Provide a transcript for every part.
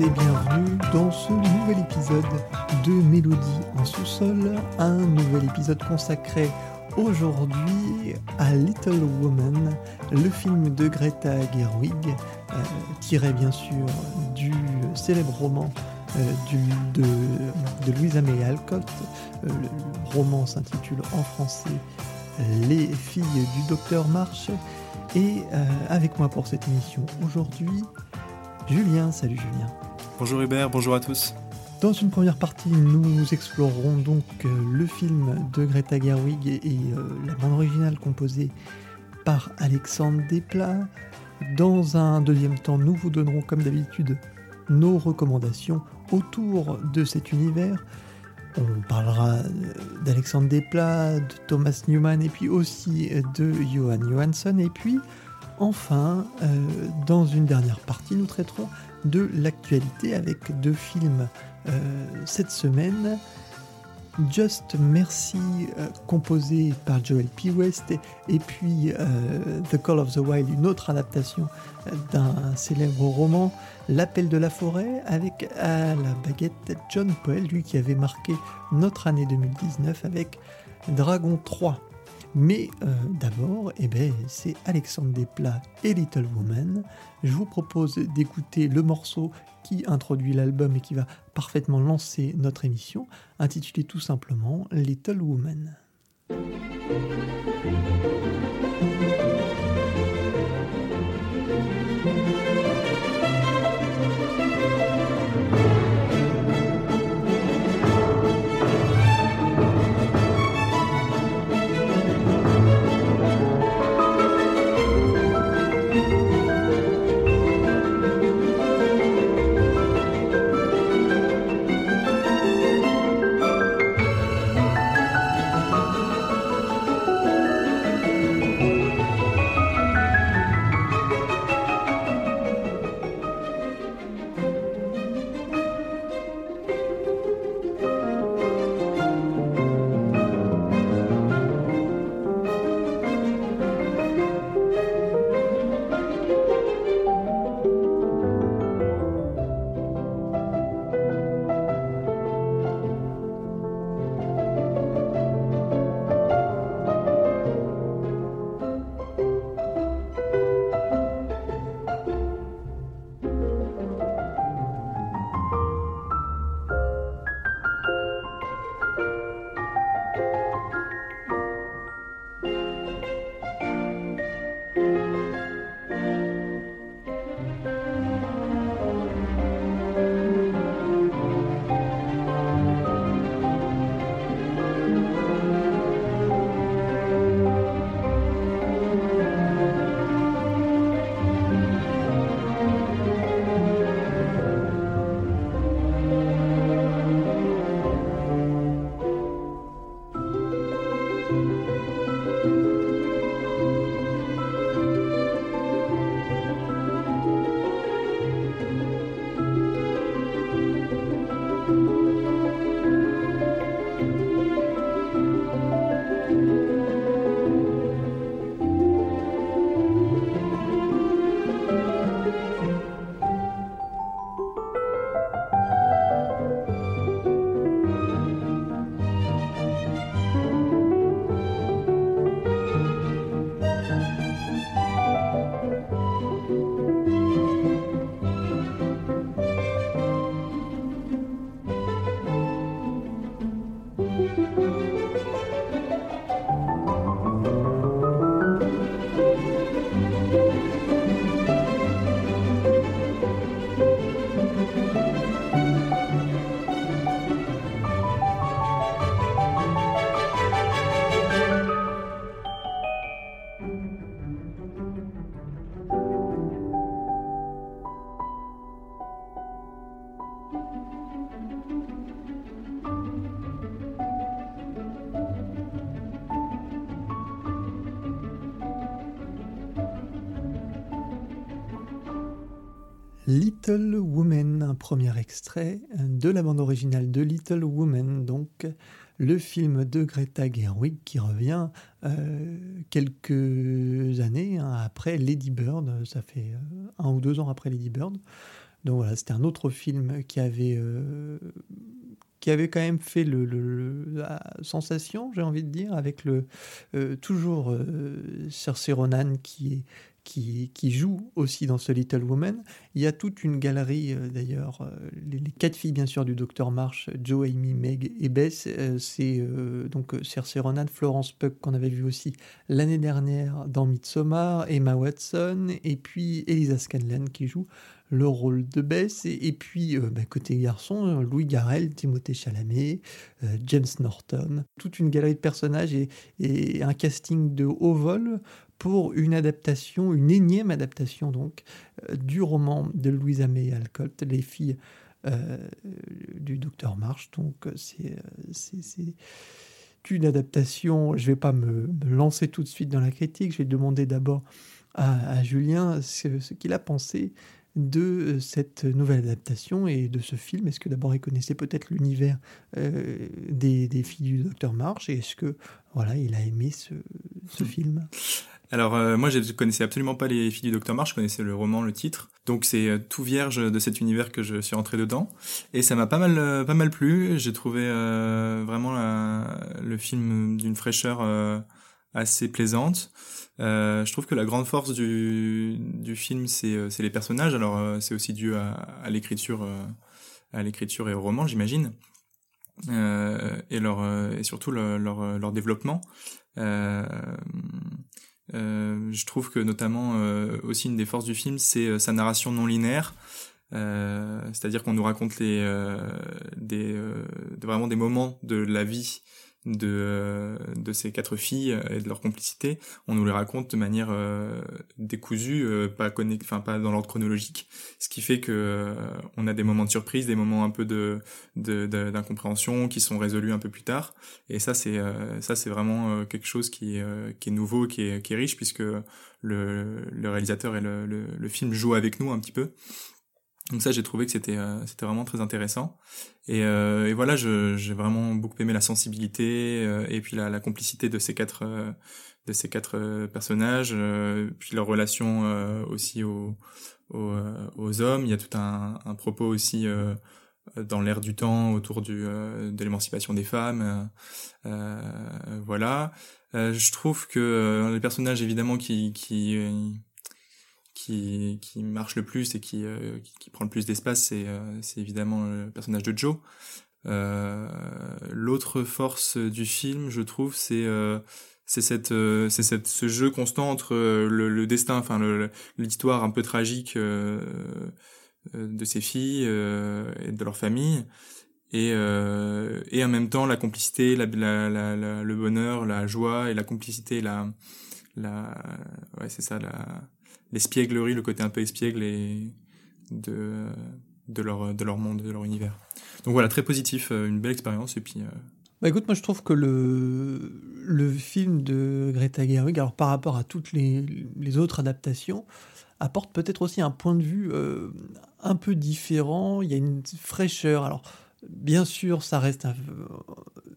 Bienvenue dans ce nouvel épisode de Mélodie en sous-sol, un nouvel épisode consacré aujourd'hui à Little Woman, le film de Greta Gerwig, euh, tiré bien sûr du célèbre roman euh, du, de, Louisa May Alcott. Euh, le roman s'intitule en français Les filles du docteur March. Et avec moi pour cette émission aujourd'hui, Julien. Salut Julien. Bonjour Hubert, bonjour à tous. Dans une première partie, nous explorerons donc euh, le film de Greta Gerwig et, euh, la bande originale composée par Alexandre Desplat. Dans un deuxième temps, nous vous donnerons comme d'habitude nos recommandations autour de cet univers. On parlera euh, d'Alexandre Desplat, de Thomas Newman et puis aussi de Johan Johansson. Et puis, enfin, dans une dernière partie, nous traiterons de l'actualité avec deux films euh, cette semaine. Just Mercy, euh, composé par Joel P. West, et, puis euh, The Call of the Wild, une autre adaptation d'un célèbre roman, L'Appel de la forêt, avec la baguette John Poel, lui qui avait marqué notre année 2019 avec Dragon 3. Mais d'abord, eh ben, c'est Alexandre Desplat et Little Woman. Je vous propose d'écouter le morceau qui introduit l'album et qui va parfaitement lancer notre émission, intitulée tout simplement Little Woman. Little Woman, un premier extrait de la bande originale de Little Woman, donc le film de Greta Gerwig qui revient euh, quelques années hein, après Lady Bird, ça fait euh, un ou deux ans après Lady Bird. Donc voilà, c'était un autre film qui avait, qui avait quand même fait le, la sensation, j'ai envie de dire, avec le toujours Cersei Ronan qui est qui, joue aussi dans ce Little Woman. Il y a toute une galerie, euh, d'ailleurs, euh, les, quatre filles, bien sûr, du Docteur Marsh, Joe, Amy, Meg et Bess. Euh, c'est donc Cersei Ronan, Florence Puck, qu'on avait vu aussi l'année dernière dans Midsommar, Emma Watson, et puis Elisa Scanlon qui joue le rôle de Bess. Et, puis, bah, côté garçon, Louis Garrel, Timothée Chalamet, James Norton. Toute une galerie de personnages et un casting de haut vol pour une adaptation, une énième adaptation donc, euh, du roman de Louisa May Alcott, Les filles euh, du docteur March. Donc euh, c'est une adaptation, je ne vais pas me, lancer tout de suite dans la critique, je vais demander d'abord à, Julien ce, qu'il a pensé de cette nouvelle adaptation et de ce film. Est-ce que d'abord il connaissait peut-être l'univers des, des, filles du docteur March et est-ce que voilà il a aimé ce, ce film? Alors euh, moi je connaissais absolument pas les filles du Docteur March, je connaissais le roman, le titre. Donc c'est euh, tout vierge de cet univers que je suis rentré dedans et ça m'a pas mal euh, pas mal plu. J'ai trouvé vraiment le film d'une fraîcheur assez plaisante. je trouve que la grande force du, du film c'est les personnages. Alors c'est aussi dû à, l'écriture à l'écriture et au roman j'imagine. et leur et surtout leur leur, leur développement. Euh, euh, je trouve que notamment euh, aussi une des forces du film, c'est euh, sa narration non linéaire. c'est-à-dire qu'on nous raconte les, des, vraiment des moments de la vie de, de ces quatre filles et de leur complicité, on nous les raconte de manière euh, décousue, euh, pas enfin pas dans l'ordre chronologique, ce qui fait que euh, on a des moments de surprise, des moments un peu de d'incompréhension qui sont résolus un peu plus tard. Et ça c'est ça c'est vraiment quelque chose qui qui est nouveau, qui est qui est riche puisque le, le réalisateur et le, le, le film jouent avec nous un petit peu. Donc ça, j'ai trouvé que c'était euh, c'était vraiment très intéressant. Et, euh, et voilà, j'ai vraiment beaucoup aimé la sensibilité euh, et puis la, la, complicité de ces quatre de ces quatre personnages, puis leur relation aussi aux, aux, aux, hommes. Il y a tout un, un propos aussi dans l'air du temps autour du de l'émancipation des femmes. voilà. je trouve que les personnages évidemment qui qui qui, marche le plus et qui, euh, prend le plus d'espace, c'est euh, évidemment le personnage de Joe. Euh, L'autre force du film, je trouve, c'est c'est cette c'est ce jeu constant entre le, destin, enfin l'histoire un peu tragique de ces filles et de leur famille et, et en même temps la complicité, le bonheur, la joie et la complicité, la, la ouais c'est ça, la, l'espièglerie, le côté un peu espiègle et de, de, leur, de leur monde, de leur univers. Donc voilà, très positif, euh, une belle expérience. Et puis. Euh, bah écoute, moi je trouve que le, le film de Greta Gerwig, alors par rapport à toutes les, les autres adaptations, apporte peut-être aussi un point de vue euh, un peu différent. Il y a une fraîcheur. Alors, bien sûr, ça reste un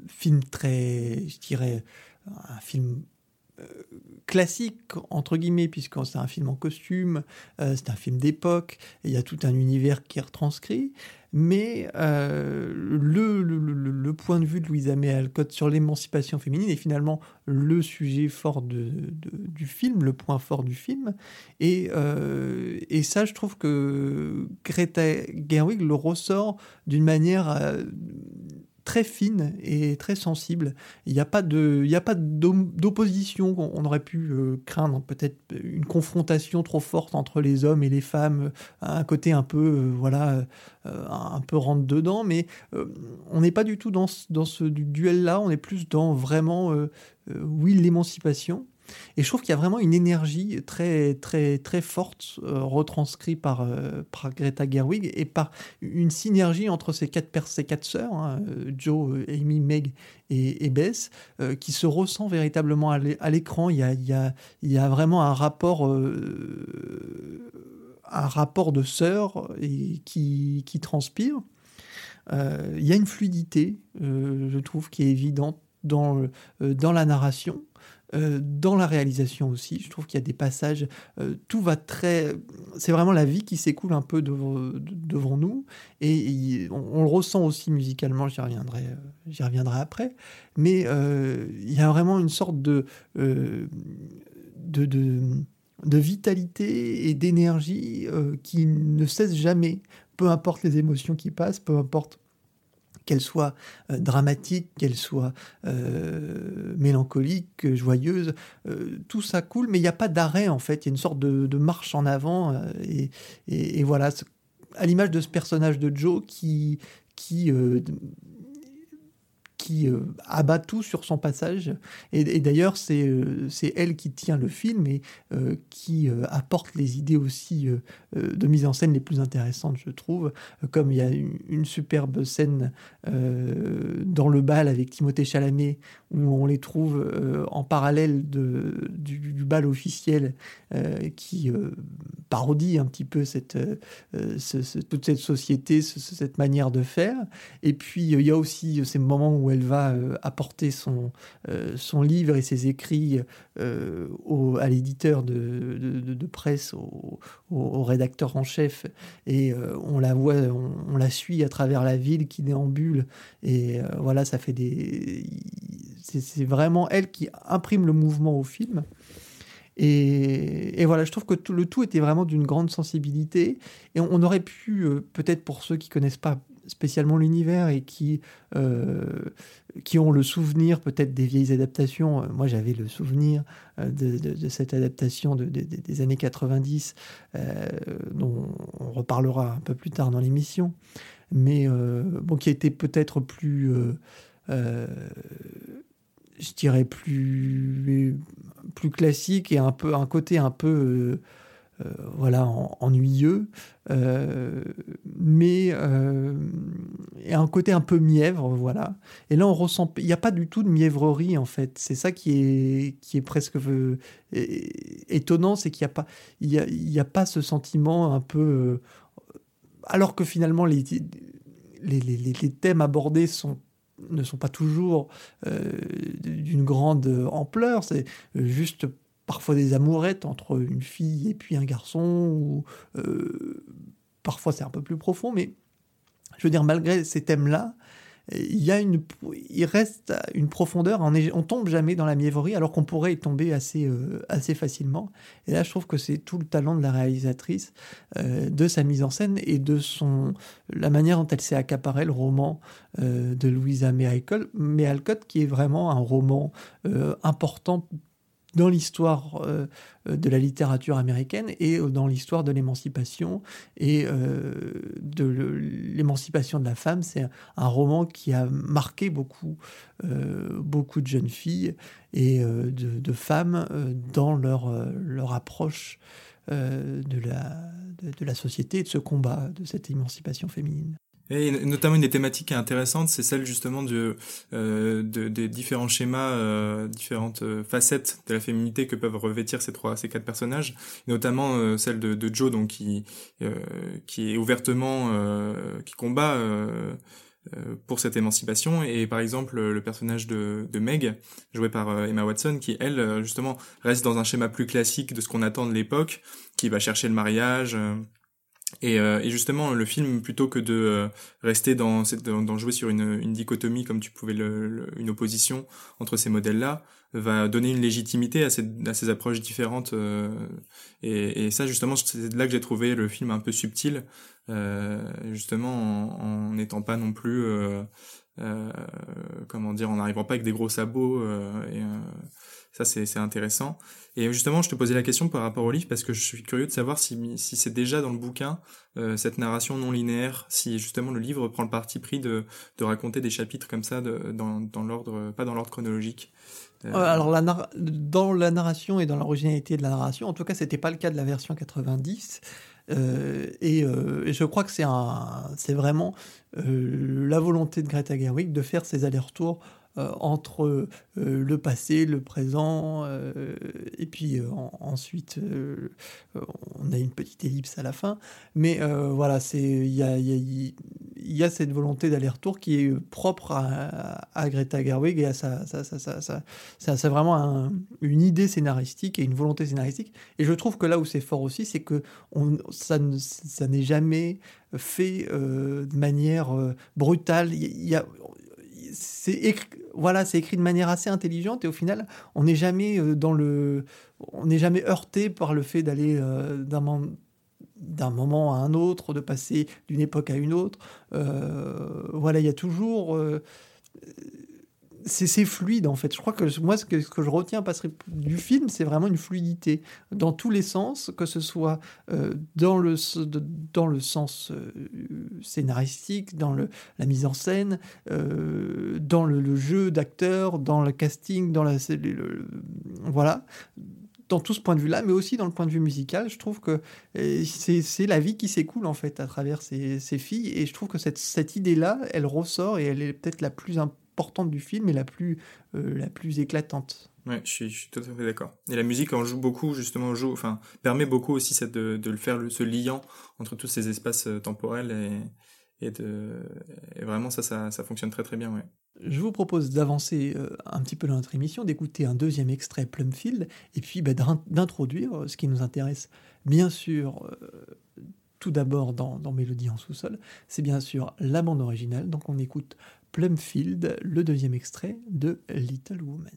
film très, je dirais, un film classique, entre guillemets, puisque c'est un film en costume, euh, c'est un film d'époque, il y a tout un univers qui est retranscrit. Mais euh, le, le, point de vue de Louisa May Alcott sur l'émancipation féminine est finalement le sujet fort de, du film, le point fort du film. Et, euh, et ça, je trouve que Greta Gerwig le ressort d'une manière très fine et très sensible. Il n'y a pas d'opposition. On aurait pu euh, craindre peut-être une confrontation trop forte entre les hommes et les femmes, un côté un peu, euh, voilà, euh, un peu rentre dedans. Mais on n'est pas du tout dans, dans ce duel-là. On est plus dans vraiment, oui, l'émancipation et je trouve qu'il y a vraiment une énergie très, très, très forte euh, retranscrite par, euh, par Greta Gerwig et par une synergie entre ces quatre, ces quatre sœurs, hein, euh, Joe, Amy, Meg et, Bess, qui se ressent véritablement à l'écran. Il il, il y a vraiment un rapport, un rapport de sœurs et qui, qui transpire. il y a une fluidité, je trouve, qui est évidente dans, dans la narration. Dans la réalisation aussi. Je trouve qu'il y a des passages, tout va très. C'est vraiment la vie qui s'écoule un peu devant, nous. Et, on, le ressent aussi musicalement, j'y reviendrai, j'y reviendrai après. Mais il y a vraiment une sorte de, de, de vitalité et d'énergie qui ne cesse jamais, peu importe les émotions qui passent, peu importe qu'elle soit euh, dramatique, qu'elle soit euh, mélancolique, joyeuse, euh, tout ça coule, mais il n'y a pas d'arrêt en fait, il y a une sorte de, marche en avant, et, et, voilà, à l'image de ce personnage de Joe qui, qui qui euh, abat tout sur son passage. Et, d'ailleurs, c'est euh, c'est elle qui tient le film et euh, qui apporte les idées aussi de mise en scène les plus intéressantes, je trouve. Comme il y a une, superbe scène dans le bal avec Timothée Chalamet, où on les trouve en parallèle de, du, bal officiel qui parodie un petit peu cette, toute cette société, cette manière de faire. Et puis, il y a aussi ces moments où elle va euh, apporter son, euh, son livre et ses écrits euh, au, à l'éditeur de, de, presse, au, au, rédacteur en chef, et on la voit, on, la suit à travers la ville qui déambule, et voilà, ça fait des... C'est vraiment elle qui imprime le mouvement au film. Et, et, voilà, je trouve que tout, le tout était vraiment d'une grande sensibilité. Et on, on aurait pu, peut-être pour ceux qui connaissent pas spécialement l'univers et qui, euh, qui ont le souvenir peut-être des vieilles adaptations. Euh, moi, j'avais le souvenir euh, de, de, cette adaptation de, des années 90, dont on reparlera un peu plus tard dans l'émission, mais bon, qui été peut-être plus, je dirais plus, plus classique et un peu un côté un peu euh, voilà, ennuyeux, euh, mais euh, et un côté un peu mièvre, voilà. Et là, on ressent, il n'y a pas du tout de mièvrerie en fait. C'est ça qui est qui est presque étonnant, c'est qu'il n'y a pas il y a, a pas ce sentiment un peu, alors que finalement les les, les, les thèmes abordés sont ne sont pas toujours d'une grande ampleur, c'est juste parfois des amourettes entre une fille et puis un garçon, ou euh, parfois c'est un peu plus profond, mais je veux dire, malgré ces thèmes-là, il y a une, il reste une profondeur. On, on tombe jamais dans la mièvrerie, alors qu'on pourrait y tomber assez, euh, assez facilement. Et là, je trouve que c'est tout le talent de la réalisatrice, euh, de sa mise en scène et de son, la manière dont elle s'est accaparée le roman de Louisa May Alcott, qui est vraiment un roman important dans l'histoire euh, de la littérature américaine et euh, dans l'histoire de l'émancipation et euh, de l'émancipation de la femme. C'est un roman qui a marqué beaucoup, beaucoup de jeunes filles et de, femmes dans leur, leur approche de, la, de la société et de ce combat, de cette émancipation féminine. Et notamment une des thématiques qui est intéressante, c'est celle justement de, euh, de, des différents schémas, euh, différentes euh, facettes de la féminité que peuvent revêtir ces trois, ces quatre personnages, notamment euh, celle de, de, Joe, donc qui euh, qui est ouvertement qui combat pour cette émancipation. Et par exemple le personnage de, de Meg joué par Emma Watson qui elle justement reste dans un schéma plus classique de ce qu'on attend de l'époque qui va chercher le mariage et, euh, et, justement, le film, plutôt que de euh, rester dans, dans, jouer sur une, une, dichotomie, comme tu pouvais le, une opposition entre ces modèles-là, va donner une légitimité à ces, à ces approches différentes. Euh, et, et, ça, justement, c'est là que j'ai trouvé le film un peu subtil, euh, justement en n'étant pas non plus, comment dire, en n'arrivant pas avec des gros sabots. et ça, c'est intéressant. Et justement, je te posais la question par rapport au livre parce que je suis curieux de savoir si, c'est déjà dans le bouquin euh, cette narration non linéaire, si justement le livre prend le parti pris de, raconter des chapitres comme ça dans, l'ordre, pas dans l'ordre chronologique. Euh... euh alors dans la narration et dans l'originalité de la narration, en tout cas, c'était pas le cas de la version 90. Euh, et, euh, et, je crois que c'est vraiment euh, la volonté de Greta Gerwig de faire ces allers-retours euh, entre euh, le passé, le présent, euh, et puis ensuite on a une petite ellipse à la fin. Mais voilà, c'est il y a, il y a cette volonté d'aller-retour qui est propre à, Greta Gerwig et à sa, ça, ça, ça, c'est vraiment une idée scénaristique et une volonté scénaristique. Et je trouve que là où c'est fort aussi, c'est que ça, n'est jamais fait euh, de manière euh, brutale. C'est écrit, voilà, c'est écrit de manière assez intelligente et au final, on n'est jamais euh, dans le, on n'est jamais heurté par le fait d'aller d'un d'un moment à un autre, de passer d'une époque à une autre. voilà, il y a toujours c'est fluide en fait. Je crois que moi, ce que, je retiens du film, c'est vraiment une fluidité dans tous les sens, que ce soit euh, dans, le, dans le sens euh, scénaristique, dans le, la mise en scène, euh, dans le, jeu d'acteur, dans le casting, dans la. voilà dans tout ce point de vue-là, mais aussi dans le point de vue musical, je trouve que c'est la vie qui s'écoule en fait à travers ces, ces, filles, et je trouve que cette, cette idée-là, elle ressort et elle est peut-être la plus importante du film et la plus, euh, la plus éclatante. Ouais, je suis, je tout à fait d'accord. Et la musique en joue beaucoup, justement, joue, enfin, permet beaucoup aussi cette, de, de le faire, ce liant entre tous ces espaces euh, temporels et, et, vraiment ça, ça, fonctionne très très bien, ouais. Je vous propose d'avancer euh, un petit peu dans notre émission, d'écouter un deuxième extrait Plumfield, et puis bah, d'introduire ce qui nous intéresse, bien sûr, tout d'abord dans, dans Mélodie en sous-sol, c'est bien sûr la bande originale, donc on écoute Plumfield, le deuxième extrait de Little Woman.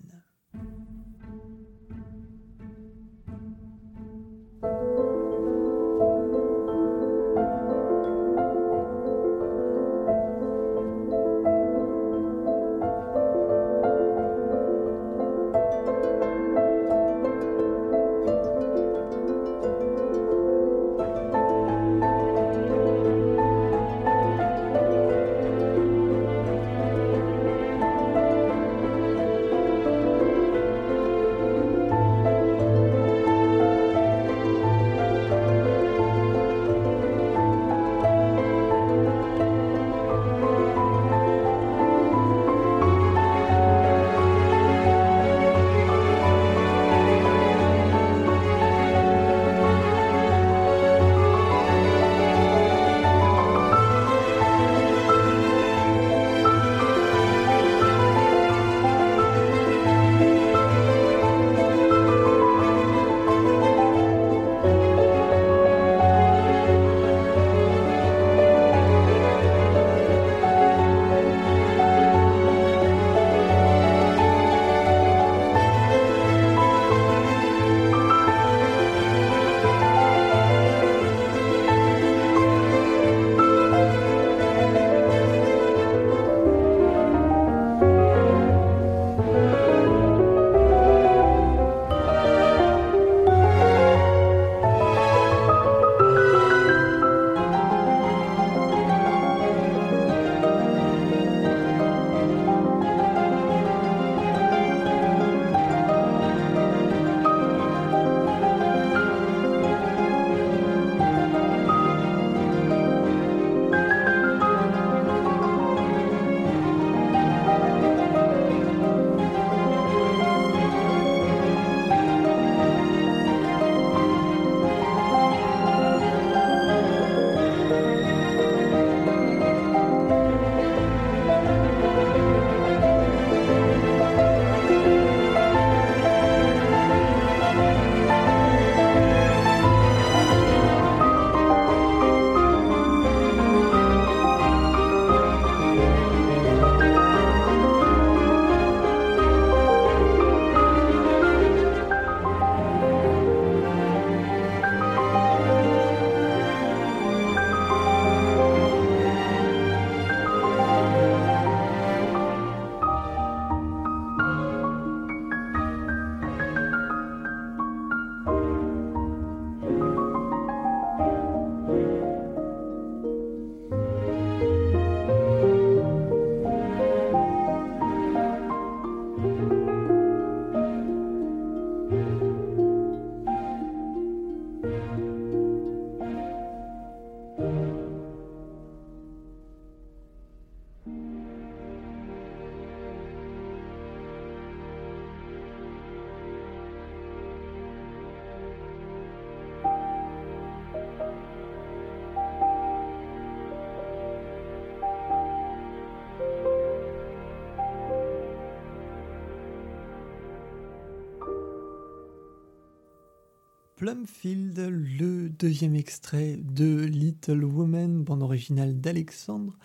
Plumfield, le deuxième extrait de Little Woman, bande originale d'Alexandre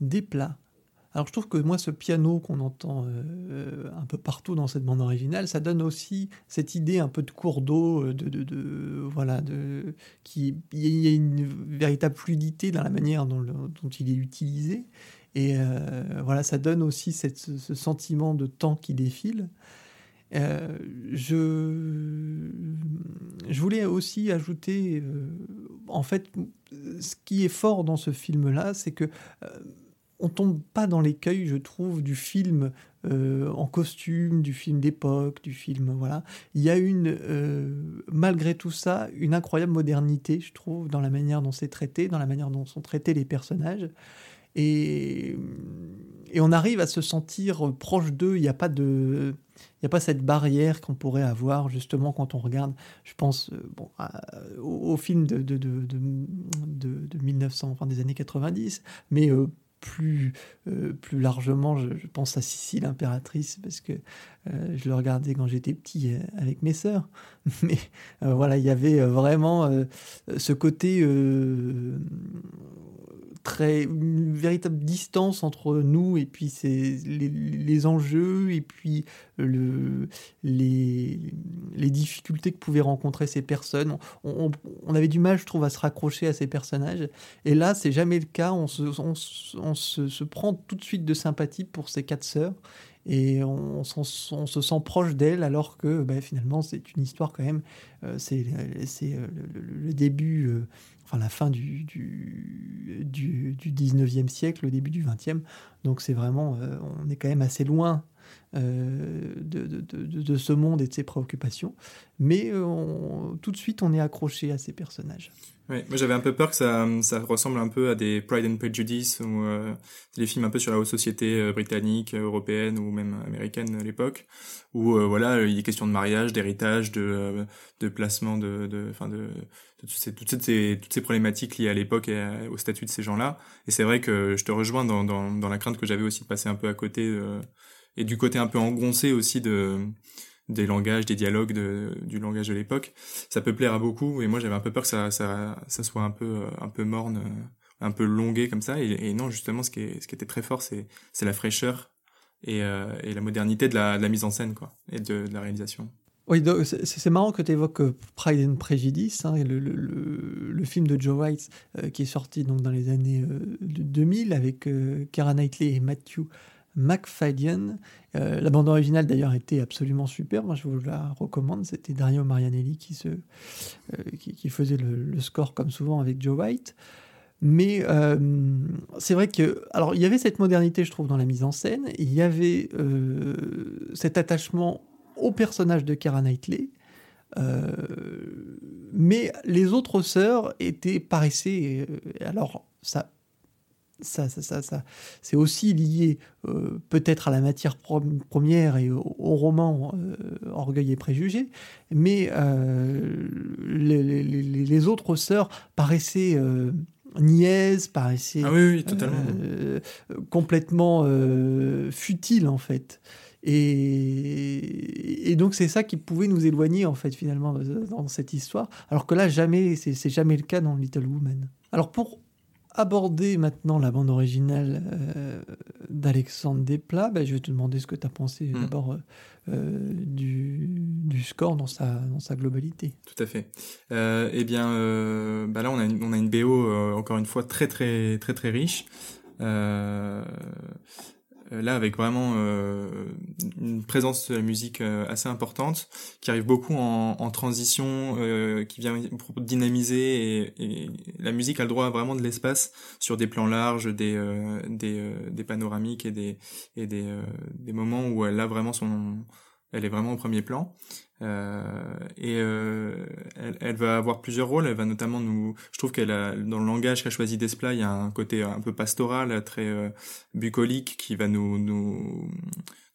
Desplat. Alors je trouve que moi ce piano qu'on entend euh, un peu partout dans cette bande originale, ça donne aussi cette idée un peu de cours d'eau, euh, de, de, voilà, de qui il y a une véritable fluidité dans la manière dont, dont il est utilisé et euh, voilà ça donne aussi cette, ce sentiment de temps qui défile. Euh, je, voulais aussi ajouter, euh, en fait, ce qui est fort dans ce film-là, c'est que euh, on tombe pas dans l'écueil, je trouve, du film en costume, du film d'époque, du film, voilà. Il y a une, malgré tout ça, une incroyable modernité, je trouve, dans la manière dont c'est traité, dans la manière dont sont traités les personnages. Et, on arrive à se sentir proche d'eux. Il n'y a pas de, il n'y a pas cette barrière qu'on pourrait avoir justement quand on regarde, je pense, euh, au, film de, de, de, de, 1900, enfin des années 90, mais euh, plus, euh, plus largement, je, pense à Sissi l'impératrice, parce que je le regardais quand j'étais petit avec mes sœurs. Mais voilà, il y avait vraiment ce côté très une véritable distance entre nous et puis c'est les, enjeux et puis le, les, les difficultés que pouvaient rencontrer ces personnes. On, avait du mal, je trouve, à se raccrocher à ces personnages. Et là, c'est jamais le cas. On, se, on, se, prend tout de suite de sympathie pour ces quatre sœurs et on, se sent proche d'elles alors que ben, finalement c'est une histoire quand même, euh, c'est euh, le, début euh, la fin du, du, du, 19e siècle, le début du 20e. Donc c'est vraiment, euh, on est quand même assez loin euh, de, ce monde et de ses préoccupations. Mais euh, tout de suite, on est accroché à ces personnages. Moi j'avais un peu peur que ça, ressemble un peu à des Pride and Prejudice ou euh, des films un peu sur la haute société euh, britannique, européenne ou même américaine à l'époque, où euh, voilà il est question de mariage, d'héritage, de, placement de, toutes, ces, problématiques liées à l'époque et au statut de ces gens-là. Et c'est vrai que je te rejoins dans la crainte que j'avais aussi de passer un peu à côté et du côté un peu engoncé aussi de des langages, des dialogues du langage de l'époque. Ça peut plaire à beaucoup, et moi j'avais un peu peur que ça, soit un peu, peu morne, un peu longué comme ça. Et, non, justement, ce qui, était très fort, c'est, la fraîcheur et, euh, et la modernité de la, mise en scène, et de, la réalisation. Oui, c'est marrant que tu évoques euh, Pride and Prejudice, hein, le, film de Joe Wright euh, qui est sorti donc dans les années 2000 avec euh, Keira Knightley et Matthew McFadden. Euh, la bande originale d'ailleurs était absolument super, moi je vous la recommande, c'était Dario Marianelli qui, se, euh, qui, faisait le, score comme souvent avec Joe White. Mais euh, c'est vrai que, alors il y avait cette modernité je trouve dans la mise en scène, il y avait cet attachement au personnage de Kara Knightley, mais les autres sœurs étaient paraissaient, alors ça ça, ça, ça, c'est aussi lié euh, peut-être à la matière première et au, roman euh, Orgueil et Préjugés, mais euh, les, autres sœurs paraissaient niaises, paraissaient ah complètement futiles en fait. Et, et, donc c'est ça qui pouvait nous éloigner en fait finalement dans cette histoire, alors que là jamais, c'est jamais le cas dans Little Woman. Alors pour aborder maintenant la bande originale euh, d'Alexandre Desplat, ben, je vais te demander ce que tu as pensé hmm. d'abord euh, euh, du, du, score dans sa, dans sa globalité. Tout à fait. eh bien, bah là, on a, une, on a une BO, encore une fois, très, très, très, très riche. Euh, là avec vraiment euh, une présence de la musique euh, assez importante, qui arrive beaucoup en, en transition, qui vient dynamiser et, et, la musique a le droit vraiment de l'espace sur des plans larges, des des, des panoramiques et des et des, des moments où elle a vraiment son elle est vraiment au premier plan. Euh, et euh, elle, va avoir plusieurs rôles. Elle va notamment nous, je trouve qu'elle a dans le langage qu'a choisi Desplat, il y a un côté un peu pastoral, très euh, bucolique, qui va nous nous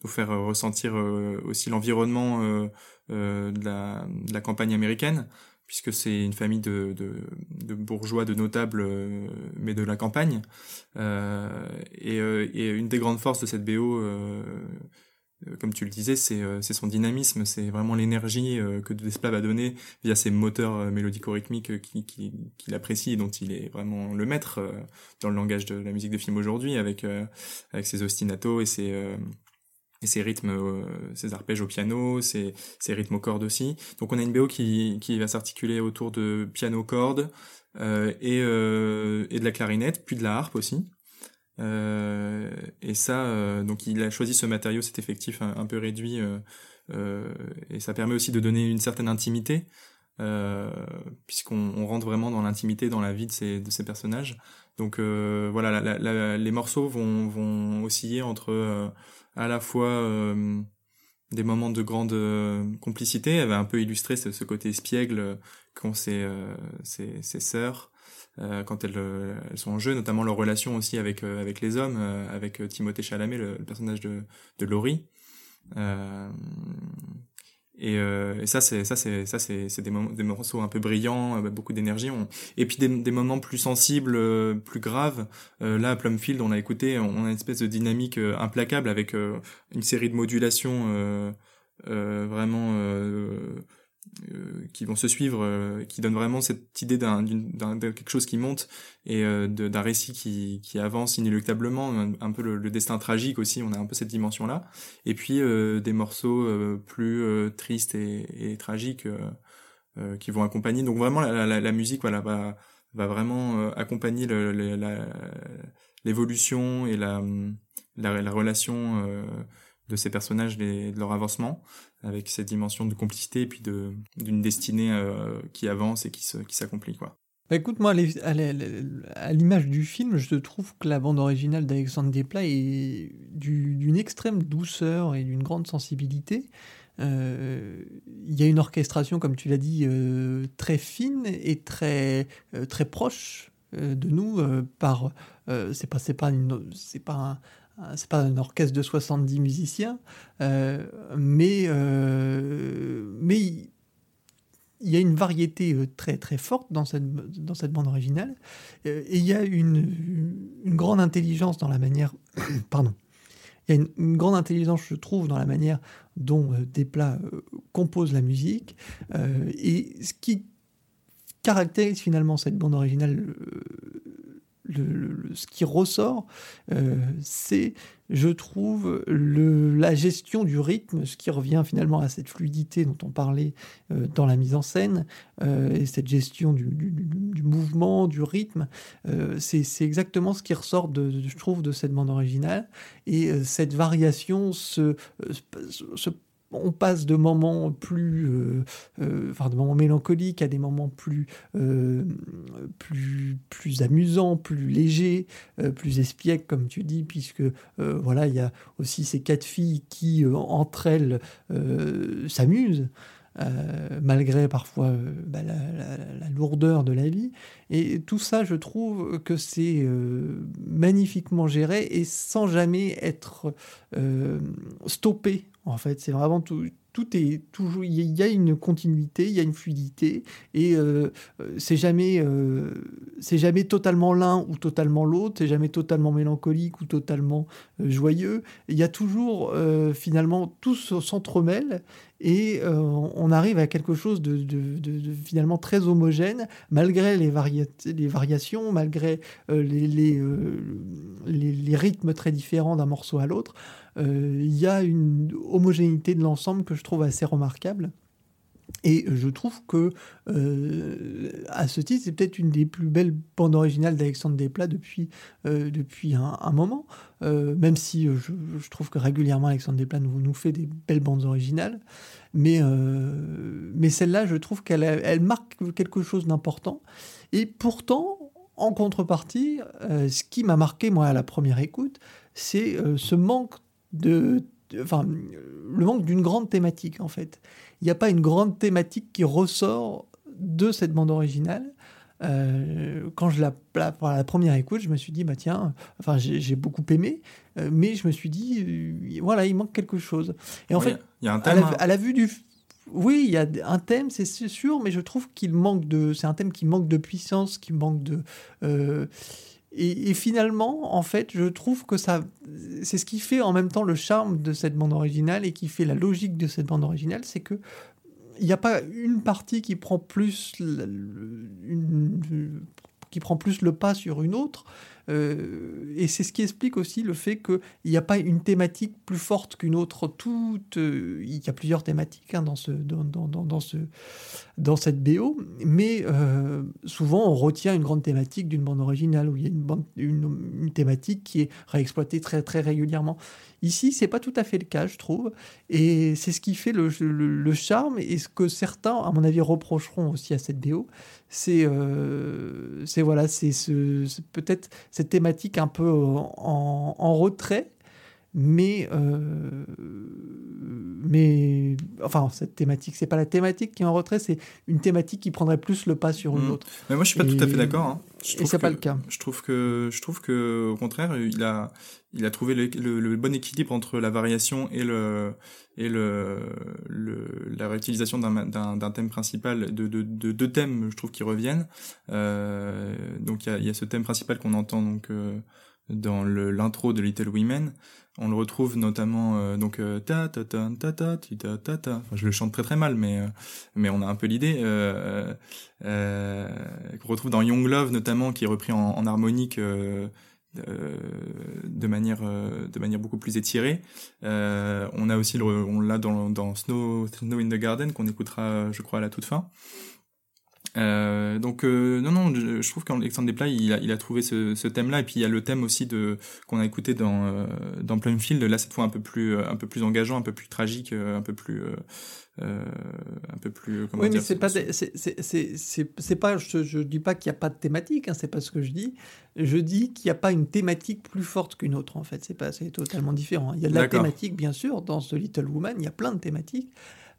faire ressentir aussi l'environnement de la, campagne américaine, puisque c'est une famille de, de, bourgeois, de notables, mais de la campagne. Et, une des grandes forces de cette BO comme tu le disais, c'est son dynamisme, c'est vraiment l'énergie que Desplat va donner via ses moteurs mélodico-rythmiques qu'il qui, qui apprécie et dont il est vraiment le maître dans le langage de la musique de film aujourd'hui, avec avec ses ostinatos et ses et ses rythmes, ses arpèges au piano, ses, ses rythmes aux cordes aussi. Donc on a une BO qui, qui va s'articuler autour de piano-cordes euh, et, euh, et de la clarinette, puis de la harpe aussi. Euh, et ça, euh, donc il a choisi ce matériau, cet effectif un, peu réduit, euh, et ça permet aussi de donner une certaine intimité, puisqu'on rentre vraiment dans l'intimité, dans la vie de ces, personnages. Donc voilà, les morceaux vont, osciller entre à la fois des moments de grande complicité. Elle va un peu illustrer ce, côté espiègle qu'ont ses sœurs quand elles, elles, sont en jeu, notamment leur relation aussi avec avec les hommes, avec Timothée Chalamet, le, personnage de, de Laurie. Et, euh, et, ça, c'est ça, c'est ça, c'est des, moments, des morceaux un peu brillants, beaucoup d'énergie. Et puis des, des moments plus sensibles, euh, plus graves. Euh, là, à Plumfield, on a écouté, on a une espèce de dynamique euh, implacable avec euh, une série de modulations vraiment euh, qui vont se suivre, euh, qui donnent vraiment cette idée d'un, quelque chose qui monte et euh, d'un récit qui, qui avance inéluctablement, un, peu le, destin tragique aussi, on a un peu cette dimension-là. Et puis des morceaux plus tristes et, et tragiques qui vont accompagner. Donc vraiment la, la, la musique voilà, va, va vraiment accompagner l'évolution et la, la relation de ces personnages et de leur avancement, avec cette dimension de complicité et puis de d'une destinée euh, qui avance et qui qui s'accomplit quoi. Bah écoute, moi, à l'image du film, je trouve que la bande originale d'Alexandre Desplat est d'une extrême douceur et d'une grande sensibilité. Euh, il y a une orchestration, comme tu l'as dit, euh, très fine et très, très proche de nous. par, c'est pas, pas, c'est pas un, c'est pas un orchestre de 70 musiciens, euh, mais, euh, mais il y a une variété très très forte dans cette, dans cette bande originale, et il y a une, une grande intelligence dans la manière... pardon. Il y a une, grande intelligence, je trouve, dans la manière dont Desplat compose la musique, et ce qui caractérise finalement cette bande originale le, ce qui ressort, euh, c'est, je trouve, la gestion du rythme, ce qui revient finalement à cette fluidité dont on parlait euh, dans la mise en scène, euh, et cette gestion du, mouvement, du rythme. c'est exactement ce qui ressort, de, je trouve, de cette bande originale. Et cette variation se, se on passe de moments plus, euh, euh, moments mélancoliques à des moments plus, euh, plus, plus amusants, plus légers, plus espiègles comme tu dis, puisque voilà il y a aussi ces quatre filles qui entre elles s'amusent. malgré parfois bah, la, lourdeur de la vie. Et tout ça, je trouve que c'est magnifiquement géré et sans jamais être stoppé en fait, c'est vraiment tout, tout est toujours. Il y a une continuité, il y a une fluidité, et euh, euh, c'est jamais, euh, c'est jamais totalement l'un ou totalement l'autre, c'est jamais totalement mélancolique ou totalement joyeux. Il y a toujours finalement tout s'entremêle et on arrive à quelque chose de, finalement très homogène malgré les, les variations, malgré les, rythmes très différents d'un morceau à l'autre. Euh, il y a une homogénéité de l'ensemble que je trouve assez remarquable. Et je trouve que, euh, à ce titre, c'est peut-être une des plus belles bandes originales d'Alexandre Desplat depuis, euh, depuis un, moment, même si je, trouve que régulièrement Alexandre Desplat nous, nous fait des belles bandes originales. Mais, mais celle-là, je trouve qu'elle elle marque quelque chose d'important. Et pourtant, en contrepartie, ce qui m'a marqué, moi, à la première écoute, c'est ce manque de, enfin, le manque d'une grande thématique en fait. Il n'y a pas une grande thématique qui ressort de cette bande originale. Euh, quand je la, la, la première écoute, je me suis dit bah tiens, enfin j'ai beaucoup aimé, euh, mais je me suis dit euh, voilà il manque quelque chose. Et en fait, y a un thème. À la, à la, vue du, oui, il y a un thème, c'est sûr, mais je trouve qu'il manque de, c'est un thème qui manque de puissance, qui manque de et, finalement, en fait, je trouve que ça, c'est ce qui fait en même temps le charme de cette bande originale et qui fait la logique de cette bande originale, c'est que il n'y a pas une partie qui prend plus qui prend plus le pas sur une autre. Euh, et c'est ce qui explique aussi le fait qu'il n'y a pas une thématique plus forte qu'une autre. Tout, euh, il y a plusieurs thématiques hein, dans, ce, dans, ce, dans cette BO, mais euh, souvent on retient une grande thématique d'une bande originale où il y a une, bande, une, thématique qui est réexploitée très, très régulièrement. Ici, c'est pas tout à fait le cas, je trouve, et c'est ce qui fait le, charme et ce que certains, à mon avis, reprocheront aussi à cette BO, c'est euh, c'est voilà, ce, peut-être cette thématique un peu en retrait mais euh, mais enfin cette thématique c'est pas la thématique qui est en retrait c'est une thématique qui prendrait plus le pas sur une mmh. autre mais moi je suis pas tout à fait d'accord hein. et c'est pas le cas je trouve que je trouve que au contraire il a il a trouvé le, bon équilibre entre la variation et le et le, le la réutilisation d'un thème principal de deux de, de thèmes je trouve qui reviennent euh, donc il y a, y a ce thème principal qu'on entend donc euh, dans l'intro de Little Women on le retrouve notamment euh, donc euh, ta ta ta ta ta ta ta ta. je le chante très très mal, mais euh, mais on a un peu l'idée. Euh, euh, qu'on retrouve dans Young Love notamment, qui est repris en, en harmonique de manière de manière beaucoup plus étirée. on a aussi le, on l'a dans, dans Snow Snow in the Garden qu'on écoutera, je crois, à la toute fin. Euh, donc euh, non non, je, trouve qu'Alexandre Desplat il a, il a trouvé ce, ce thème-là et puis il y a le thème aussi de qu'on a écouté dans euh, dans Plumfield là cette fois un peu plus euh, un peu plus engageant, un peu plus tragique, un peu plus un peu plus comment oui, mais c'est pas c'est je, je dis pas qu'il y a pas de thématique, hein, c'est pas ce que je dis. Je dis qu'il n'y a pas une thématique plus forte qu'une autre en fait. C'est pas c'est totalement différent. Il y a de la thématique bien sûr dans The Little Woman, il y a plein de thématiques.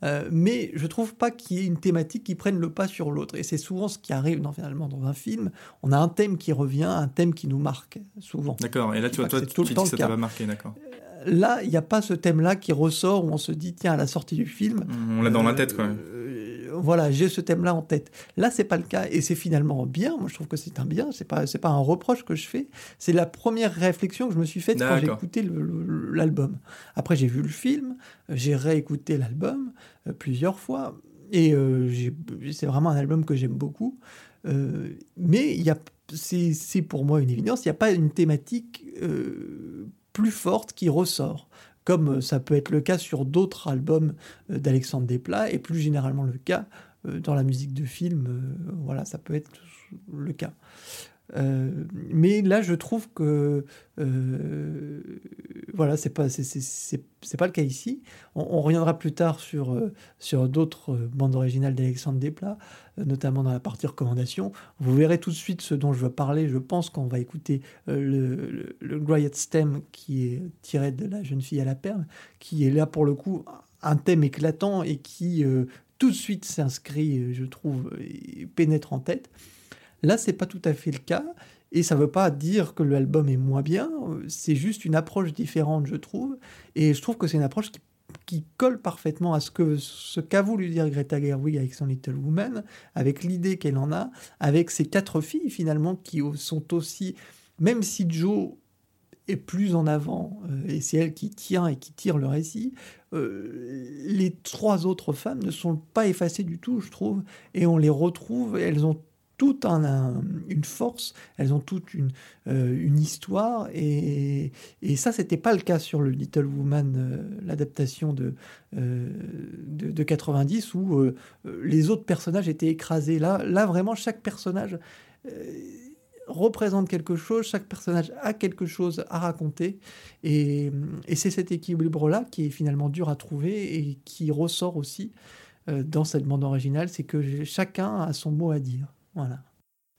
Euh, mais je trouve pas qu'il y ait une thématique qui prenne le pas sur l'autre. Et c'est souvent ce qui arrive dans, finalement dans un film. On a un thème qui revient, un thème qui nous marque, souvent. D'accord, et là, tu vois, toi, tout tu le temps dis que ça t'a marqué, d'accord. Euh, là, il n'y a pas ce thème-là qui ressort où on se dit, tiens, à la sortie du film. On l'a dans la tête, quoi. Euh, voilà, j'ai ce thème-là en tête. Là, c'est pas le cas, et c'est finalement bien. Moi, je trouve que c'est un bien. C'est pas, c'est pas un reproche que je fais. C'est la première réflexion que je me suis faite quand j'ai écouté l'album. Après, j'ai vu le film, j'ai réécouté l'album euh, plusieurs fois, et euh, c'est vraiment un album que j'aime beaucoup. Euh, mais il y a, c'est, pour moi une évidence. Il n'y a pas une thématique plus forte qui ressort comme euh, ça peut être le cas sur d'autres albums euh, d'Alexandre Desplat, et plus généralement le cas euh, dans la musique de film. Voilà, ça peut être le cas. Euh, mais là, je trouve que euh, voilà, c'est pas c'est pas le cas ici. On, reviendra plus tard sur euh, sur d'autres bandes originales d'Alexandre Desplat, notamment dans la partie recommandation. Vous verrez tout de suite ce dont je veux parler. Je pense qu'on va écouter le, le, le Stem qui est tiré de La jeune fille à la perle, qui est là pour le coup un thème éclatant et qui tout de suite s'inscrit, je trouve, et pénètre en tête. Là, c'est pas tout à fait le cas. Et ça ne veut pas dire que l'album est moins bien, c'est juste une approche différente, je trouve. Et je trouve que c'est une approche qui, colle parfaitement à ce que ce qu'a voulu dire Greta Gerwig avec son Little Woman, avec l'idée qu'elle en a, avec ses quatre filles finalement qui sont aussi, même si Joe est plus en avant, euh, et c'est elle qui tient et qui tire le récit, euh, les trois autres femmes ne sont pas effacées du tout, je trouve, et on les retrouve, elles ont toute un, une force, elles ont toute une, euh, une histoire, et, et ça, c'était pas le cas sur le Little Woman, euh, l'adaptation de, euh, de, de, 90, où les autres personnages étaient écrasés. Là, là vraiment, chaque personnage représente quelque chose, chaque personnage a quelque chose à raconter, et c'est cet équilibre-là qui est finalement dur à trouver et qui ressort aussi dans cette bande originale, c'est que chacun a son mot à dire.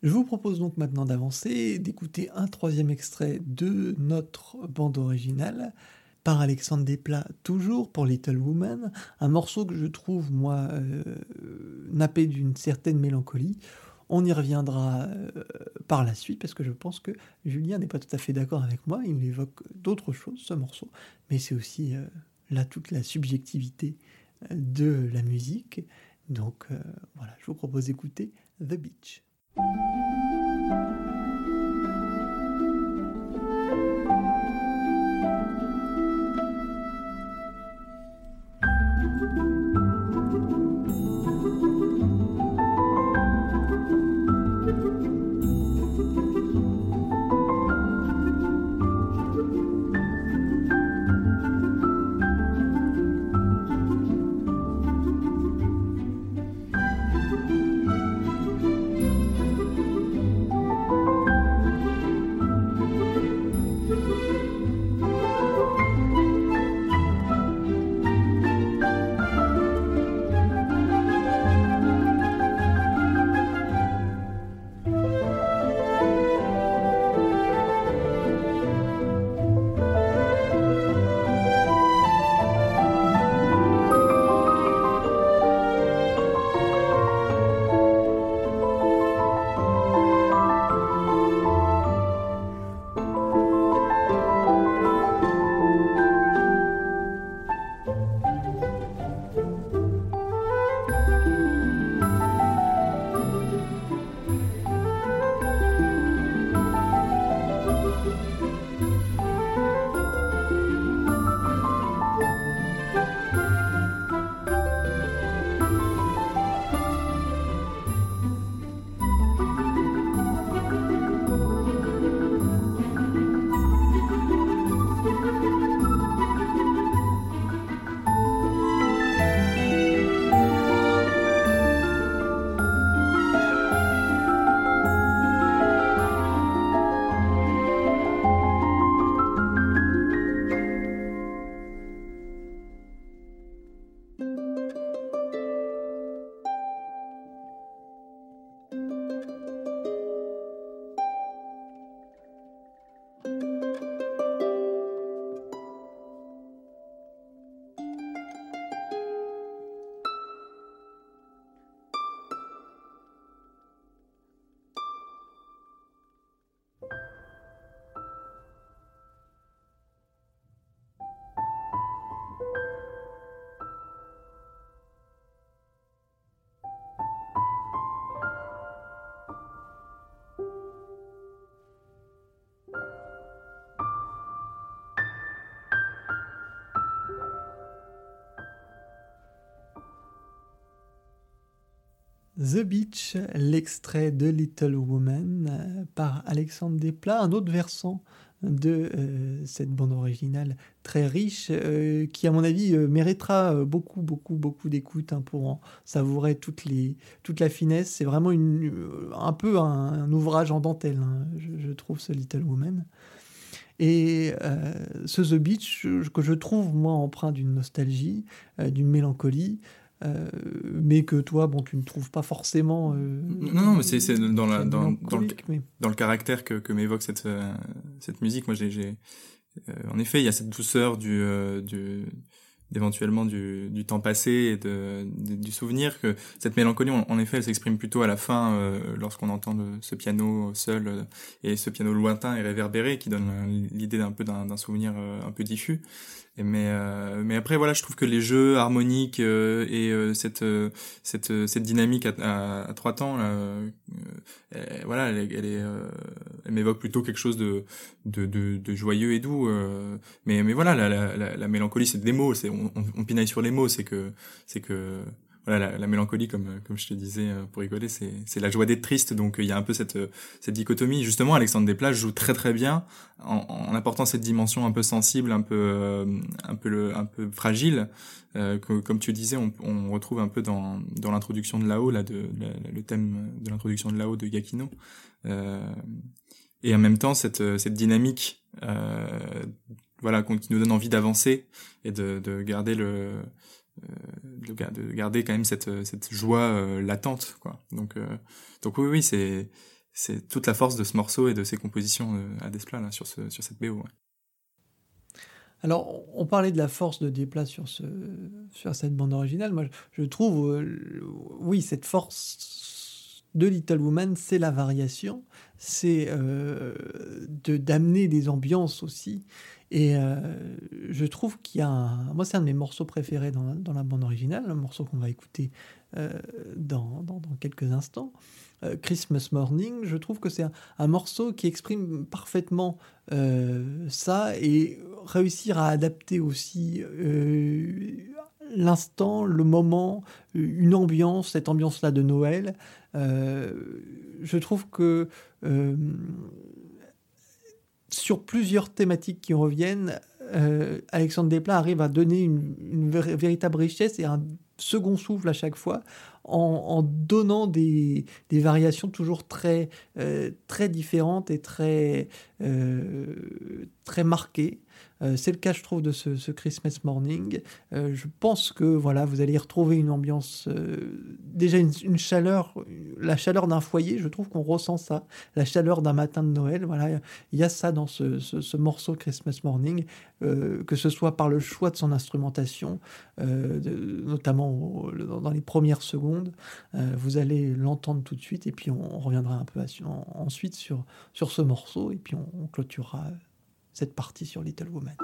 Je vous propose donc maintenant d'avancer, d'écouter un troisième extrait de notre bande originale par Alexandre Desplat, toujours pour Little Woman, un morceau que je trouve, moi, euh, nappé d'une certaine mélancolie. On y reviendra euh, par la suite, parce que je pense que Julien n'est pas tout à fait d'accord avec moi, il évoque d'autres choses, ce morceau, mais c'est aussi euh, là toute la subjectivité de la musique. Donc voilà, je vous propose d'écouter The Beach. The Beach, l'extrait de Little Woman euh, par Alexandre Desplat, un autre versant de euh, cette bande originale très riche euh, qui à mon avis méritera beaucoup beaucoup beaucoup d'écoute hein, pour en savourer toutes toute la finesse. C'est vraiment un peu un, ouvrage en dentelle hein, je, trouve ce Little Woman. Et ce The Beach que je trouve moi empreint d'une nostalgie d'une mélancolie euh, mais que toi, bon, tu ne trouves pas forcément. Euh, non, non, mais c'est dans, la, dans, dans, le, dans le caractère que, que m'évoque cette, euh, cette musique. Moi, j'ai. en effet, il y a cette douceur du, du, d'éventuellement du, du temps passé et de, du souvenir que cette mélancolie en, effet elle s'exprime plutôt à la fin euh, lorsqu'on entend ce piano seul euh, et ce piano lointain et réverbéré qui donne euh, l'idée d'un peu d'un souvenir un peu diffus. Et mais mais après voilà je trouve que les jeux harmoniques et cette cette cette dynamique à, à, trois temps voilà elle, elle est m'évoque plutôt quelque chose de de, de, de joyeux et doux mais mais voilà la, la, la, mélancolie c'est des mots c'est on, on, pinaille sur les mots, c'est que c'est que voilà la, mélancolie comme comme je te disais euh, pour rigoler, c'est c'est la joie d'être triste. Donc il y a un peu cette cette dichotomie. Justement, Alexandre Desplat joue très très bien en, en apportant cette dimension un peu sensible, un peu euh, un peu le, un peu fragile. Euh, que, comme tu disais, on, on, retrouve un peu dans dans l'introduction de Lao là de, le thème de l'introduction de Lao de Gakino. Euh, et en même temps cette cette dynamique euh, voilà, qui nous donne envie d'avancer et de, de garder le euh, de, garder quand même cette, cette joie euh, latente quoi donc euh, donc oui oui c'est c'est toute la force de ce morceau et de ses compositions à Desplat là sur ce sur cette BO Alors, on parlait de la force de Desplat sur, ce, sur cette bande originale. Moi, je trouve, oui, cette force de Little Woman, c'est la variation, c'est euh, d'amener des ambiances aussi. Et euh, je trouve qu'il y a un... Moi, c'est un de mes morceaux préférés dans, dans la bande originale, un morceau qu'on va écouter euh, dans, dans, quelques instants. Christmas Morning, je trouve que c'est un, morceau qui exprime parfaitement ça et réussir à adapter aussi l'instant, le moment, une ambiance, cette ambiance-là de Noël. je trouve que sur plusieurs thématiques qui reviennent, euh, Alexandre Desplat arrive à donner une, véritable richesse et un second souffle à chaque fois en, donnant des, variations toujours très, euh, très différentes et très, euh, très marquées. Euh, c'est le cas, je trouve, de ce, Christmas Morning. Euh, je pense que voilà, vous allez y retrouver une ambiance, euh, déjà une, chaleur, la chaleur d'un foyer. Je trouve qu'on ressent ça, la chaleur d'un matin de Noël. Voilà, il y a ça dans ce, ce, ce morceau Christmas Morning, que ce soit par le choix de son instrumentation, notamment dans les premières secondes. Vous allez l'entendre tout de suite, et puis on, reviendra un peu ensuite sur, sur ce morceau, et puis on, on clôturera cette partie sur Little Woman.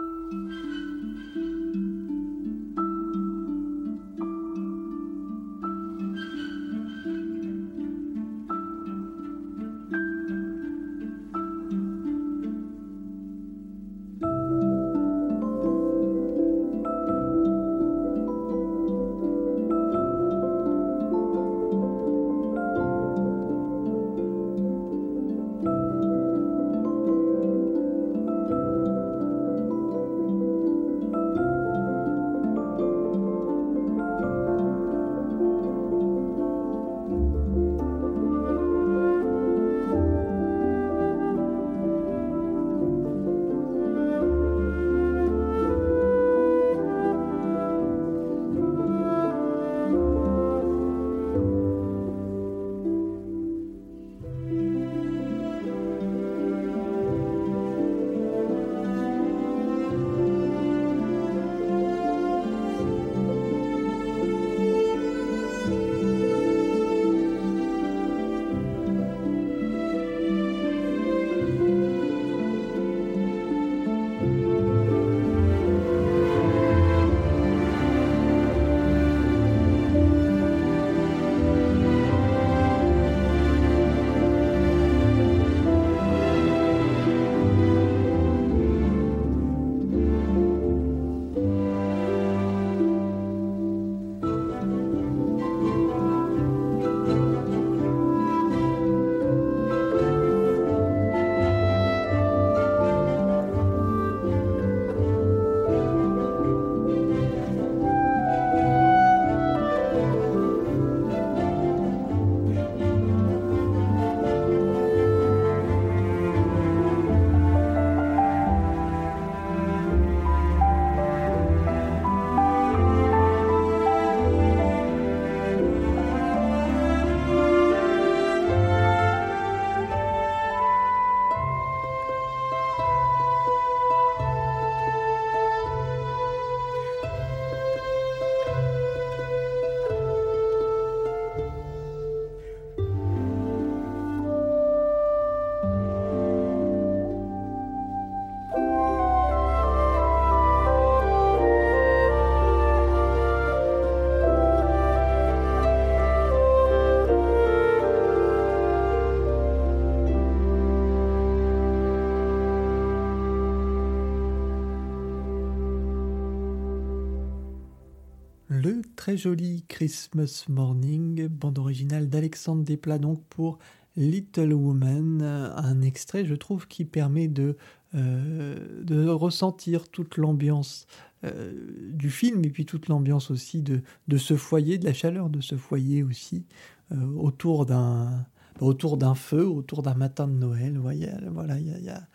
Très joli Christmas Morning, bande originale d'Alexandre Desplat donc pour Little Woman, un extrait je trouve qui permet de, euh, ressentir toute l'ambiance euh, du film et puis toute l'ambiance aussi de, ce foyer, de la chaleur de ce foyer aussi, euh, autour d'un autour d'un feu, autour d'un matin de Noël. Voilà, il y, a,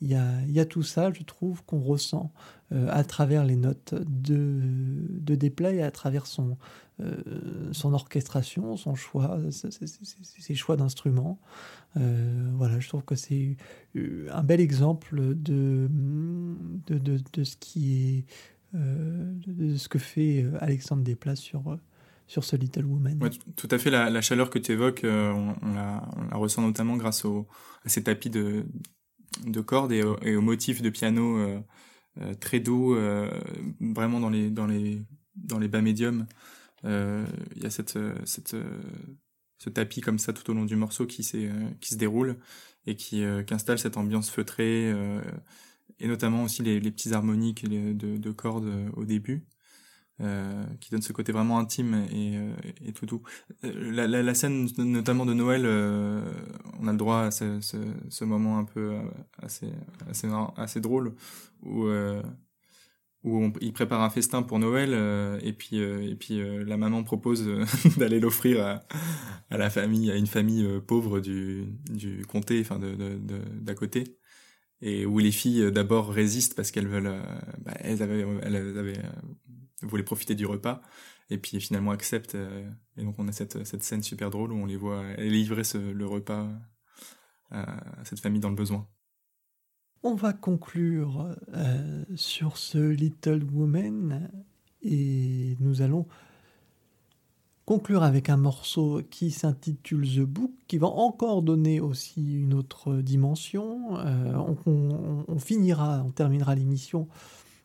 y a, tout ça, je trouve, qu'on ressent à travers les notes de, de Desplat et à travers son, euh, son orchestration, son choix, ses choix d'instruments. Euh, voilà, je trouve que c'est euh, un bel exemple de, de, de, ce qui est de ce que fait Alexandre Desplat sur, sur ce Little Woman. tout à fait, la, chaleur que tu évoques, on, la, ressent notamment grâce à ces tapis de, de cordes et, et aux motifs de piano très doux, vraiment dans les, dans les, dans les bas médiums. Euh, il y a cette, euh, cette, euh, ce tapis comme ça tout au long du morceau qui, qui se déroule et qui, qui installe cette ambiance feutrée et notamment aussi les, les petits harmoniques de, de, cordes au début. Euh, qui donne ce côté vraiment intime et, et tout doux. La, la, la, scène notamment de Noël, euh, on a le droit à ce, ce, ce moment un peu assez assez assez drôle où euh, où il prépare un festin pour Noël euh, et puis euh, et puis euh, la maman propose d'aller l'offrir à, à, la famille à une famille pauvre du du comté enfin de d'à côté et où les filles d'abord résistent parce qu'elles veulent bah, elles avaient elles avaient voulaient profiter du repas et puis finalement acceptent et donc on a cette cette scène super drôle où on les voit livrer ce, le repas à cette famille dans le besoin on va conclure euh, sur ce Little Woman et nous allons conclure avec un morceau qui s'intitule The Book, qui va encore donner aussi une autre dimension. Euh, on, finira, on terminera l'émission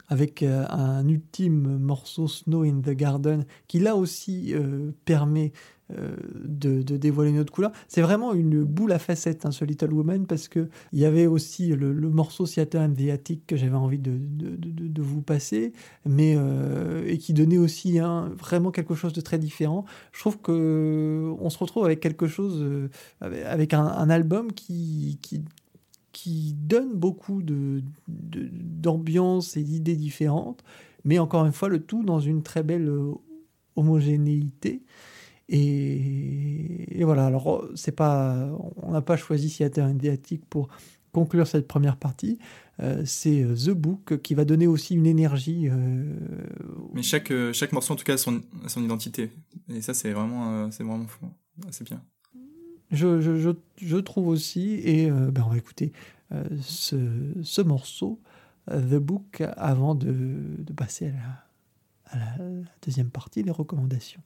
avec euh, un ultime morceau Snow in the Garden, qui là aussi permet euh, de, dévoiler une autre couleur. C'est vraiment une boule à facettes, hein, ce Little Woman, parce qu'il y avait aussi le, morceau Seattle and the Attic que j'avais envie de, vous passer, mais, euh, et qui donnait aussi hein, vraiment quelque chose de très différent. Je trouve qu'on se retrouve avec quelque chose, euh, avec un, album qui, qui donne beaucoup d'ambiance et d'idées différentes, mais encore une fois, le tout dans une très belle homogénéité. Et, voilà, alors c'est pas, on n'a pas choisi Seattle Indiatique pour conclure cette première partie. Euh, c'est euh, The Book qui va donner aussi une énergie. Euh, Mais chaque, chaque morceau, en tout cas, son, son identité. Et ça, c'est vraiment, c'est vraiment fou. C'est bien. Je, trouve aussi. Et ben, on va écouter ce, ce, morceau, The Book, avant de, passer à la, à la deuxième partie, les recommandations.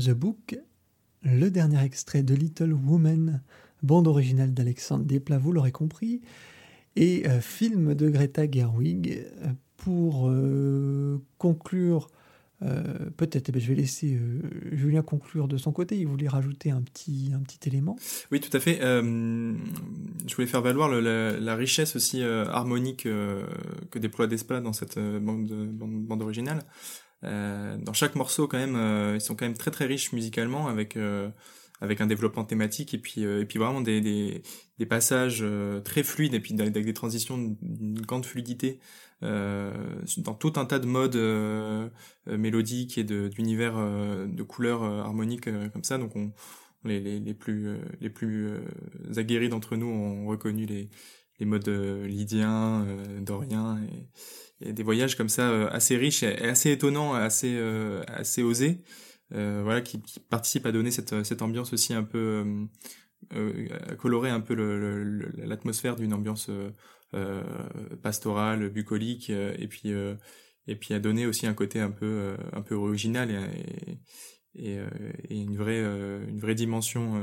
The Book, le dernier extrait de Little Woman, bande originale d'Alexandre Desplat, vous l'aurez compris, et euh, film de Greta Gerwig. Pour euh, conclure euh, peut-être, eh ben, je vais laisser Julien conclure de son côté. Il voulait rajouter un petit, un petit élément. Oui, tout à fait. Je voulais faire valoir la, richesse aussi harmonique que déploie Despa dans cette bande, bande originale. Dans chaque morceau, quand même, ils sont quand même très très riches musicalement avec avec un développement thématique et puis et puis vraiment des, des, des passages très fluides et puis avec des transitions d'une grande fluidité euh, dans tout un tas de modes euh, euh, mélodiques et d'univers de, couleurs harmoniques comme ça. Donc on, les, les, les plus les plus aguerris d'entre nous ont reconnu les les modes lydiens, doriens et, des voyages comme ça assez riches et assez étonnants, assez assez osés. Euh, voilà, qui, qui participe à donner cette, cette ambiance aussi un peu, euh, à colorer un peu l'atmosphère d'une ambiance euh, pastorale, bucolique, euh, et puis euh, et puis à donner aussi un côté un peu un peu original et, et, et une vraie une vraie dimension,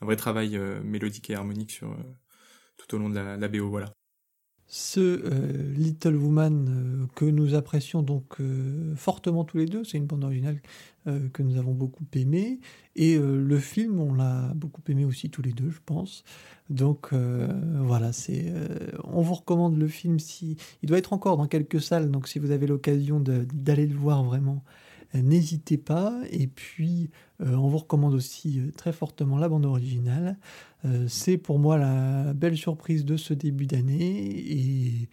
un vrai travail mélodique et harmonique sur tout au long de la, BO. Voilà. Ce euh, Little Woman euh, que nous apprécions donc euh, fortement tous les deux, c'est une bande originale que nous avons beaucoup aimé et le film on l'a beaucoup aimé aussi tous les deux je pense. Donc voilà, c'est on vous recommande le film si il doit être encore dans quelques salles donc si vous avez l'occasion d'aller le voir vraiment n'hésitez pas. Et puis, on vous recommande aussi très fortement la bande originale. Euh, c'est pour moi la belle surprise de ce début d'année.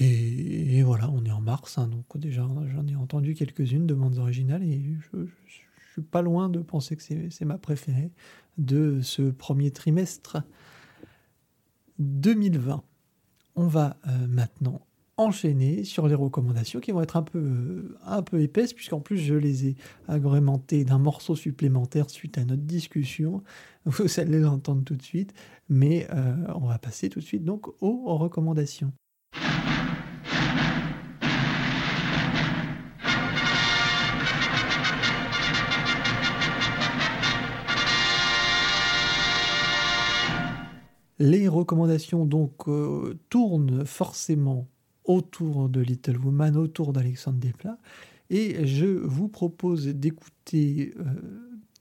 Et, voilà, on est en mars, hein, donc déjà j'en ai entendu quelques-unes de bandes originales et je, suis pas loin de penser que c'est ma préférée de ce premier trimestre 2020. On va euh, maintenant enchaîner sur les recommandations qui vont être un peu, un peu épaisses, puisqu'en plus je les ai agrémentées d'un morceau supplémentaire suite à notre discussion. Vous allez l'entendre tout de suite, mais euh, on va passer tout de suite donc aux recommandations. Les recommandations donc euh, tournent forcément autour de Little Woman, autour d'Alexandre Desplat. Et je vous propose d'écouter euh,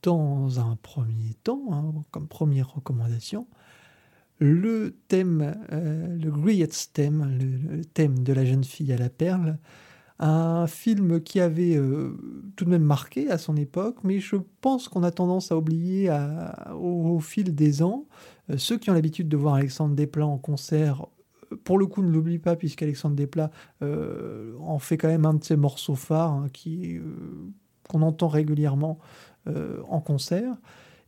dans un premier temps, hein, comme première recommandation, le thème, euh, le Griot's thème, le, thème de la jeune fille à la perle, un film qui avait euh, tout de même marqué à son époque, mais je pense qu'on a tendance à oublier au, fil des ans. ceux qui ont l'habitude de voir Alexandre Desplat en concert pour le coup, ne l'oublie pas, puisqu'Alexandre Desplat euh, en fait quand même un de ses morceaux phares hein, euh, qu'on entend régulièrement euh, en concert.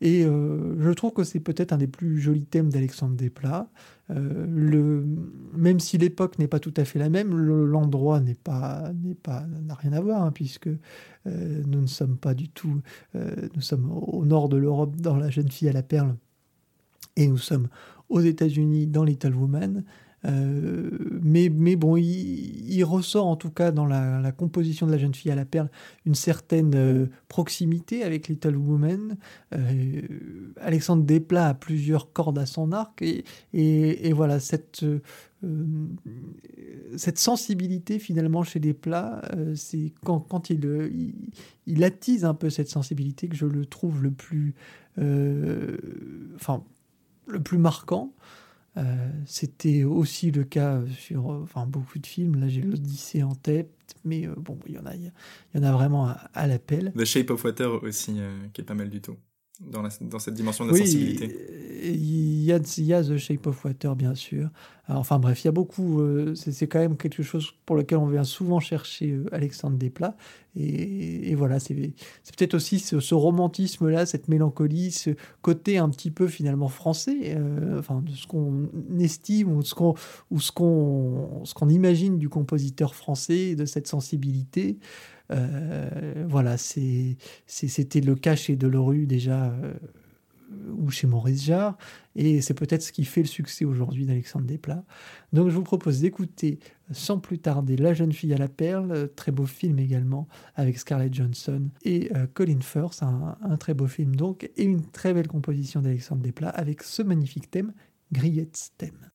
Et je trouve que c'est peut-être un des plus jolis thèmes d'Alexandre Desplat. même si l'époque n'est pas tout à fait la même, l'endroit n'est pas, n'est pas, n'a rien à voir, hein, puisque nous ne sommes pas du tout, nous sommes au nord de l'Europe dans La jeune fille à la perle, et nous sommes aux États-Unis dans Little Woman. Euh, mais, mais bon, il, ressort en tout cas dans la, composition de la jeune fille à la perle une certaine euh, proximité avec Little Woman. Euh, Alexandre Desplat a plusieurs cordes à son arc et, et, voilà cette cette sensibilité finalement chez Desplat, c'est quand, quand il, il, il, attise un peu cette sensibilité que je le trouve le plus, enfin, le plus marquant. Euh, c'était aussi le cas sur enfin, beaucoup de films. Là, j'ai l'Odyssée en tête, mais euh, bon, il y en a, il y en a vraiment à, l'appel. The Shape of Water aussi, euh, qui est pas mal du tout dans, la, dans cette dimension de la sensibilité. Il y, a, il y a The Shape of Water, bien sûr. enfin bref, il y a beaucoup. Euh, c'est quand même quelque chose pour lequel on vient souvent chercher euh, Alexandre Desplat. Et, et voilà, c'est peut-être aussi ce, romantisme-là, cette mélancolie, ce côté un petit peu finalement français, euh, enfin de ce qu'on estime ou ce qu'on ou ce qu'on ce qu'on imagine du compositeur français, de cette sensibilité. Euh, voilà, c'était le cas chez Delorue déjà euh, ou chez Maurice Jarre, et c'est peut-être ce qui fait le succès aujourd'hui d'Alexandre Desplat. Donc je vous propose d'écouter sans plus tarder La jeune fille à la perle, très beau film également, avec Scarlett Johnson et euh, Colin Firth, un, très beau film donc, et une très belle composition d'Alexandre Desplat avec ce magnifique thème, Grillette thème.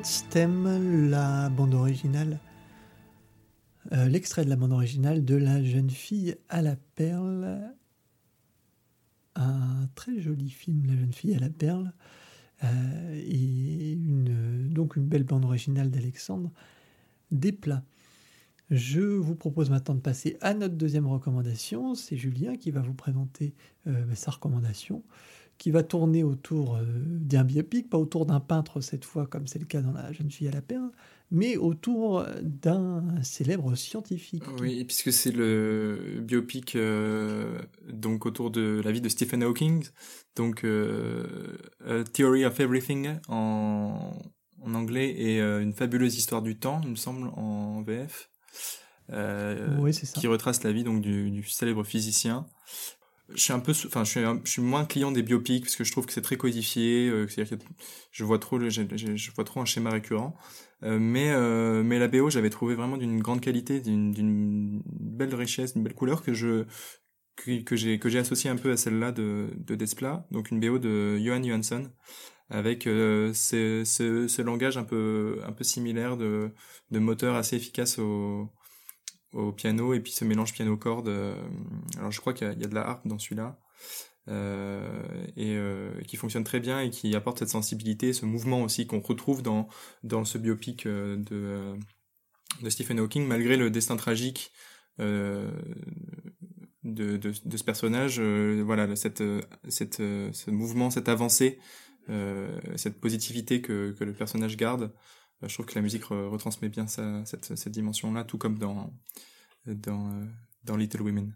La bande originale, euh, l'extrait de la bande originale de La jeune fille à la perle. Un très joli film, La jeune fille à la perle. Euh, et donc une belle bande originale d'Alexandre Desplat. Je vous propose maintenant de passer à notre deuxième recommandation. C'est Julien qui va vous présenter sa recommandation qui va tourner autour euh, d'un biopic, pas autour d'un peintre cette fois, comme c'est le cas dans La jeune fille à la perle, mais autour d'un célèbre scientifique. Oui, puisque c'est le biopic euh, donc autour de la vie de Stephen Hawking, donc euh, Theory of Everything en, en anglais et une fabuleuse histoire du temps, il me semble, en VF. oui. Qui retrace la vie donc du, du célèbre physicien je suis un peu enfin je suis je suis moins client des biopics parce que je trouve que c'est très codifié euh, c'est-à-dire que je vois trop le, je, je, vois trop un schéma récurrent. Euh, mais euh, mais la BO j'avais trouvé vraiment d'une grande qualité d'une d'une belle richesse d'une belle couleur que je que, que j'ai que j'ai associé un peu à celle-là de de Desplat. Donc une BO de Johan Johansson avec euh, ce, ce, ce langage un peu un peu similaire de de moteur assez efficace au au piano et puis ce mélange piano-corde. Euh, alors je crois qu'il y, a de la harpe dans celui-là. Euh, et euh, qui fonctionne très bien et qui apporte cette sensibilité, ce mouvement aussi qu'on retrouve dans dans ce biopic de de Stephen Hawking malgré le destin tragique de, de, de, ce personnage. voilà, cette cette ce mouvement, cette avancée, cette positivité que que le personnage garde je trouve que la musique retransmet bien cette, cette dimension-là, tout comme dans, dans, euh, dans Little Women.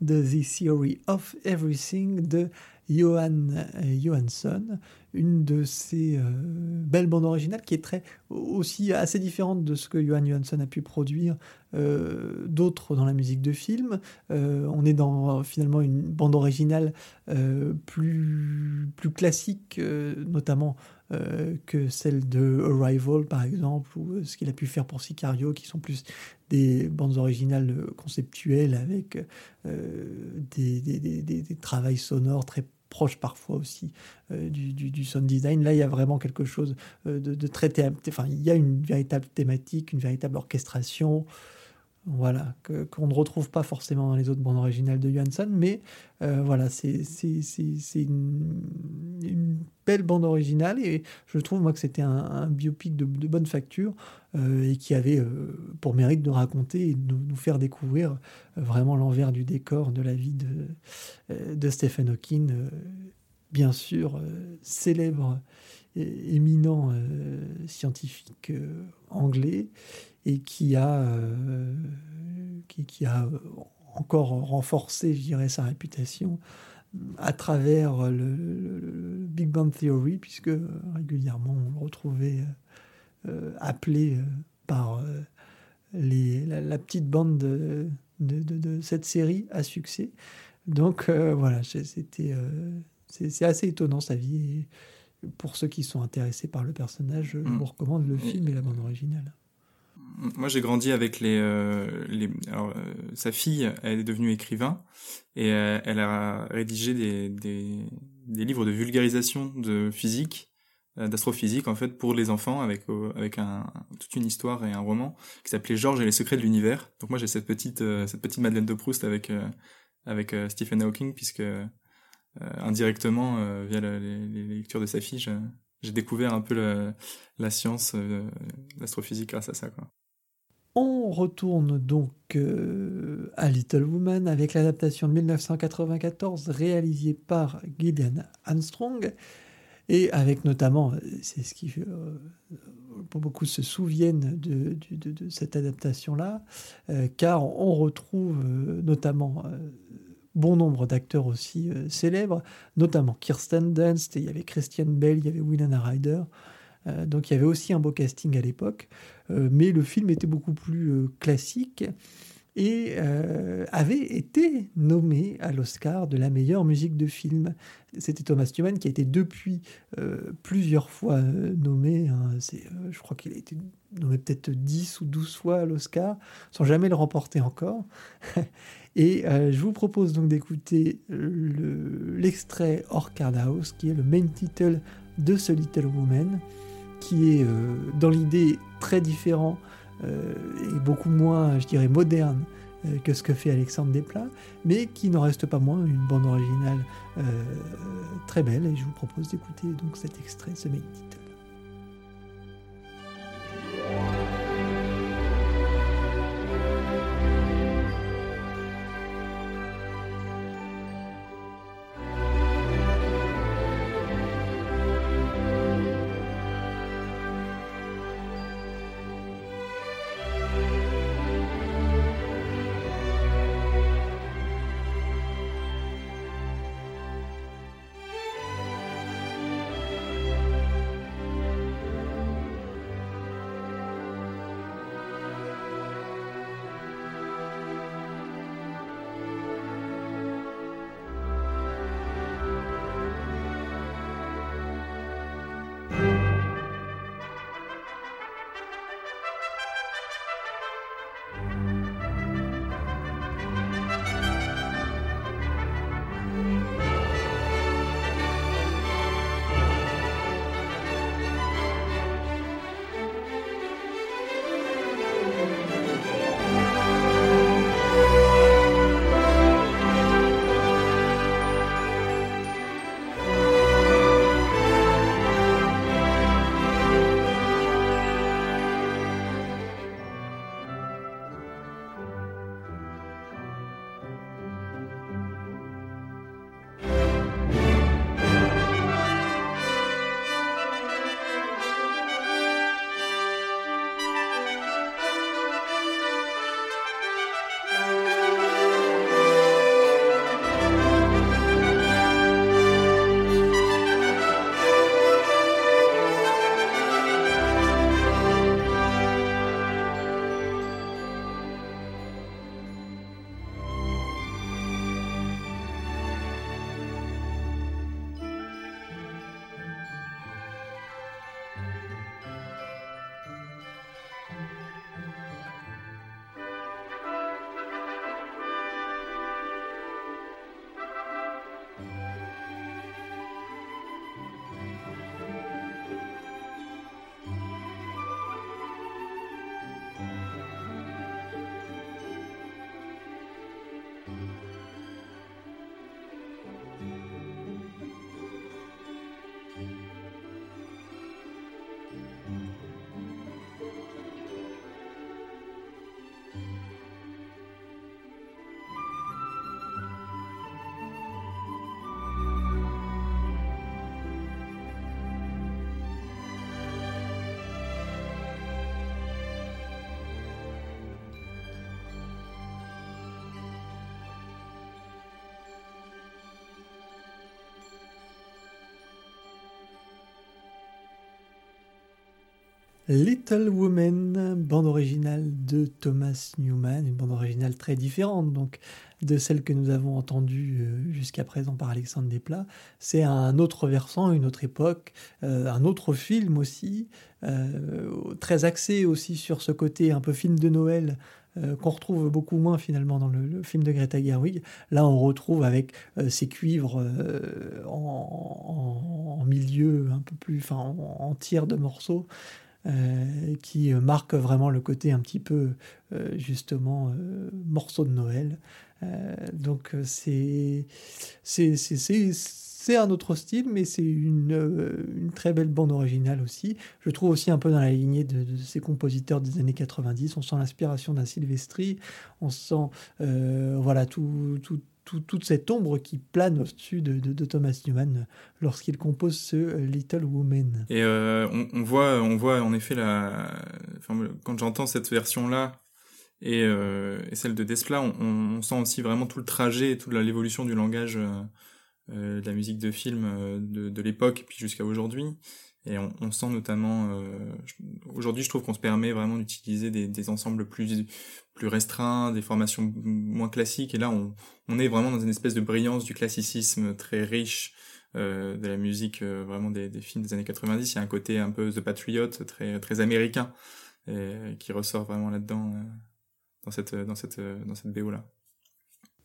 De The Theory of Everything de Johan euh, Johansson, une de ces euh, belles bandes originales qui est très aussi assez différente de ce que Johan Johansson a pu produire euh, d'autres dans la musique de film. on est dans finalement une bande originale plus, plus classique, notamment euh, que celle de Arrival, par exemple, ou euh, ce qu'il a pu faire pour Sicario, qui sont plus des bandes originales conceptuelles avec euh, des, des, des, travails sonores très proches parfois aussi du, du, sound design. Là, il y a vraiment quelque chose de, de très... Enfin, il y a une véritable thématique, une véritable orchestration voilà, qu'on ne retrouve pas forcément dans les autres bandes originales de Johansson, mais euh, voilà, c'est une, une, belle bande originale et je trouve moi que c'était un, biopic de, bonne facture euh, et qui avait euh, pour mérite de raconter et de nous, faire découvrir vraiment l'envers du décor de la vie de, de Stephen Hawking, bien sûr célèbre et éminent scientifique anglais et qui a, euh, qui, a encore renforcé, je dirais, sa réputation à travers le, Big Bang Theory, puisque régulièrement on le retrouvait euh, appelé euh, par les, la, petite bande de, de, de, cette série à succès. Donc voilà, c'était c'est assez étonnant sa vie. Et pour ceux qui sont intéressés par le personnage, je mm. vous recommande le film et la bande originale moi j'ai grandi avec les, euh, les alors, euh, sa fille elle est devenue écrivain et euh, elle a rédigé des, des, des livres de vulgarisation de physique d'astrophysique en fait pour les enfants avec avec un toute une histoire et un roman qui s'appelait Georges et les secrets de l'univers. Donc moi j'ai cette petite cette petite Madeleine de Proust avec avec Stephen Hawking puisque indirectement via les, lectures de sa fille j'ai découvert un peu la, science, euh, l'astrophysique grâce à ça. Quoi. On retourne donc euh, à Little Woman avec l'adaptation de 1994 réalisée par Gideon Armstrong et avec notamment, c'est ce qui euh, beaucoup se souviennent de, cette adaptation-là, car on retrouve notamment bon nombre d'acteurs aussi euh, célèbres, notamment Kirsten Dunst, il y avait Christian Bell, il y avait Winona Ryder. Euh, donc il y avait aussi un beau casting à l'époque, euh, mais le film était beaucoup plus classique et avait été nommé à l'Oscar de la meilleure musique de film. C'était Thomas Newman qui a été depuis plusieurs fois nommé. Hein. je crois qu'il a été nommé peut-être 10 ou 12 fois à l'Oscar, sans jamais le remporter encore. Et euh, je vous propose donc d'écouter l'extrait Orchard House, qui est le main title de ce Little Woman, qui est euh, dans l'idée très différent euh, et beaucoup moins, je dirais, moderne que ce que fait Alexandre Desplat, mais qui n'en reste pas moins une bande originale très belle. Et je vous propose d'écouter donc cet extrait, ce main Little Woman, bande originale de Thomas Newman, une bande originale très différente donc de celle que nous avons entendue euh, jusqu'à présent par Alexandre Desplat. C'est un autre versant, une autre époque, euh, un autre film aussi, euh, très axé aussi sur ce côté un peu film de Noël qu'on retrouve beaucoup moins finalement dans le, film de Greta Gerwig. Là, on retrouve avec ces cuivres en, milieu un peu plus, enfin en, tiers de morceaux. Qui marquent vraiment le côté un petit peu justement morceau de Noël. donc c'est un autre style, mais c'est une, euh, une, très belle bande originale aussi. Je trouve aussi un peu dans la lignée de, ces compositeurs des années 90. On sent l'inspiration d'un Silvestri, on sent euh, voilà tout, tout, toute cette ombre qui plane au-dessus de, Thomas Newman lorsqu'il compose ce Little Woman. Et euh, on, voit, on voit en effet la, quand j'entends cette version-là. Et, et, celle de Desplat, on, sent aussi vraiment tout le trajet, toute l'évolution du langage euh, de la musique de film euh, de, de l'époque puis jusqu'à aujourd'hui. Et on, on, sent notamment, euh, aujourd'hui, je trouve qu'on se permet vraiment d'utiliser des, des, ensembles plus plus restreints, des formations moins classiques. Et là, on, on est vraiment dans une espèce de brillance du classicisme très riche euh, de la musique, vraiment des, des, films des années 90. Il y a un côté un peu The Patriot, très très américain, et, qui ressort vraiment là-dedans, dans cette dans cette dans cette BO là.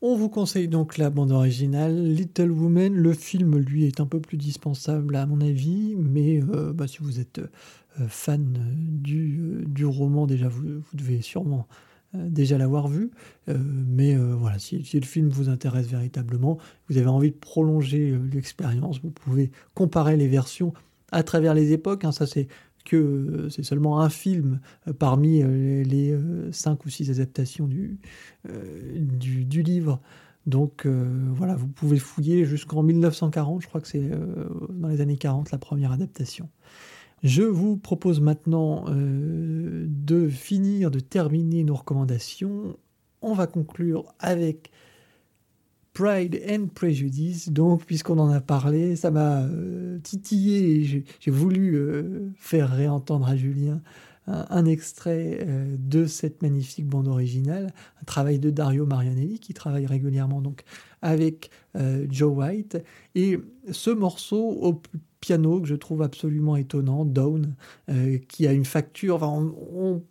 On vous conseille donc la bande originale Little Woman. Le film, lui, est un peu plus dispensable à mon avis, mais euh, bah, si vous êtes euh, fan du, euh, du, roman, déjà, vous, devez sûrement déjà l'avoir vu. mais voilà, si, le film vous intéresse véritablement, vous avez envie de prolonger l'expérience, vous pouvez comparer les versions à travers les époques. Hein, ça, c'est que euh, c'est seulement un film euh, parmi euh, les cinq ou six adaptations du, du, livre. Donc voilà, vous pouvez fouiller jusqu'en 1940, je crois que c'est dans les années 40 la première adaptation. Je vous propose maintenant de finir, de terminer nos recommandations. On va conclure avec Pride and Prejudice. Donc, puisqu'on en a parlé, ça m'a euh, titillé et j'ai voulu euh, faire réentendre à Julien un, extrait euh, de cette magnifique bande originale, un travail de Dario Marianelli qui travaille régulièrement donc avec Joe White. Et ce morceau au piano que je trouve absolument étonnant, Down, qui a une facture, on,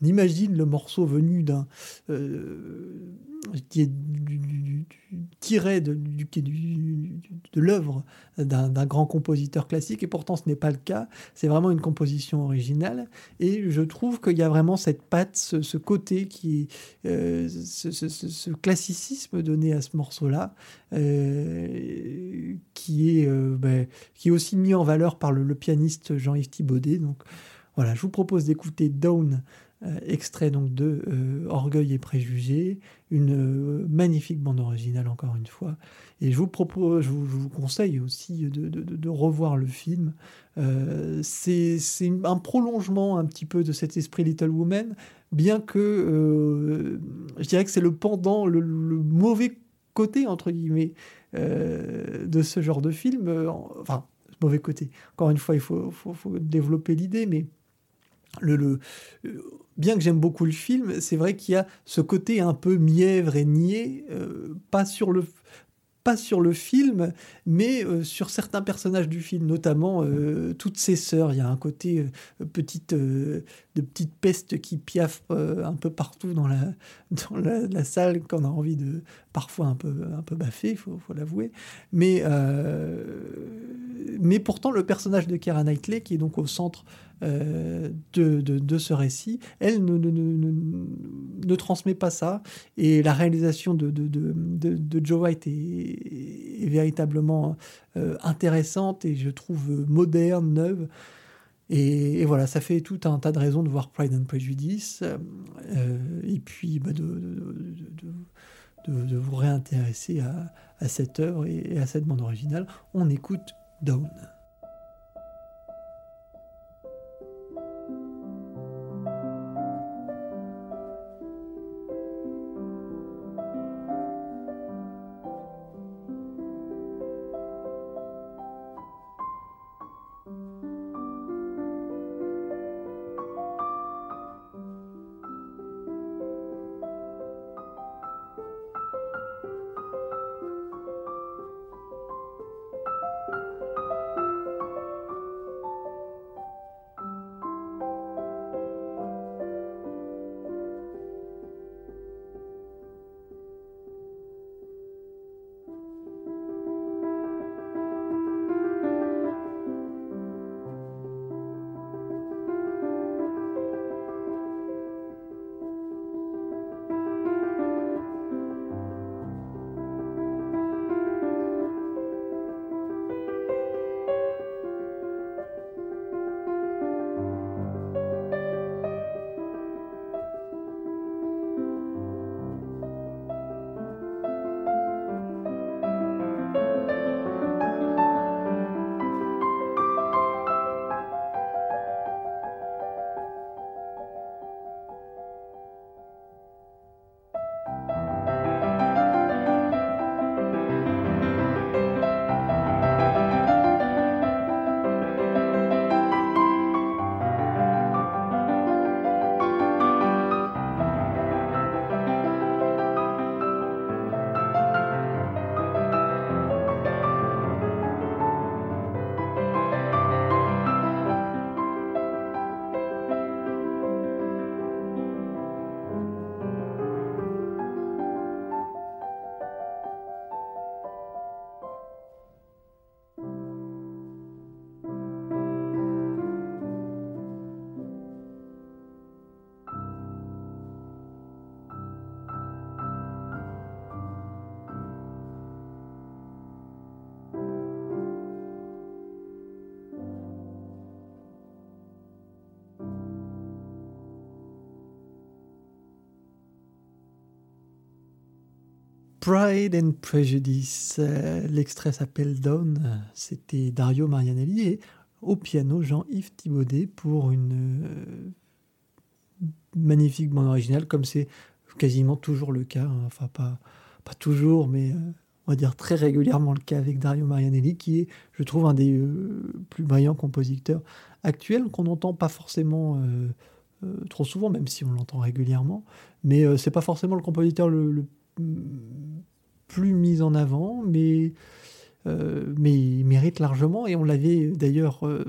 imagine le morceau venu d'un tiré de, de l'œuvre d'un grand compositeur classique, et pourtant ce n'est pas le cas. C'est vraiment une composition originale, et je trouve qu'il y a vraiment cette patte, ce, côté qui, euh, ce, classicisme donné à ce morceau-là, euh, qui est euh, ben, qui est aussi mis en valeur par le, le pianiste Jean-Yves Thibaudet. Donc voilà, je vous propose d'écouter Down euh, extrait donc de euh, Orgueil et Préjugés, une euh, magnifique bande originale encore une fois. Et je vous propose, je vous, conseille aussi de, revoir le film. c'est un prolongement un petit peu de cet esprit Little Woman, bien que je dirais que c'est le pendant, le, mauvais côté entre guillemets de ce genre de film. enfin, mauvais côté. Encore une fois, il faut, faut développer l'idée, mais le, bien que j'aime beaucoup le film, c'est vrai qu'il y a ce côté un peu mièvre et niais, euh, pas sur le film, mais euh, sur certains personnages du film, notamment euh, toutes ses sœurs. Il y a un côté petite, de petite peste qui piaffe un peu partout dans la, dans la, salle, qu'on a envie de parfois un peu, un peu baffer, il faut, l'avouer. Mais, mais pourtant, le personnage de Keira Knightley, qui est donc au centre euh, de, de, ce récit, elle ne, ne, ne, transmet pas ça. Et la réalisation de, de Joe White est, véritablement euh, intéressante et je trouve moderne, neuve. Et, voilà, ça fait tout un tas de raisons de voir Pride and Prejudice. Euh, et puis bah, de, de, vous réintéresser à, à cette œuvre et, à cette bande originale. On écoute Dawn. Pride and Prejudice. Euh, l'extrait s'appelle Down. C'était Dario Marianelli et au piano Jean-Yves Thibaudet pour une euh, magnifique bande originale, comme c'est quasiment toujours le cas. Hein. Enfin, pas, toujours, mais euh, on va dire très régulièrement le cas avec Dario Marianelli, qui est, je trouve, un des plus brillants compositeurs actuels qu'on n'entend pas forcément. trop souvent, même si on l'entend régulièrement, mais c'est pas forcément le compositeur le plus mis en avant, mais, euh, mais il mérite largement. Et on l'avait d'ailleurs euh,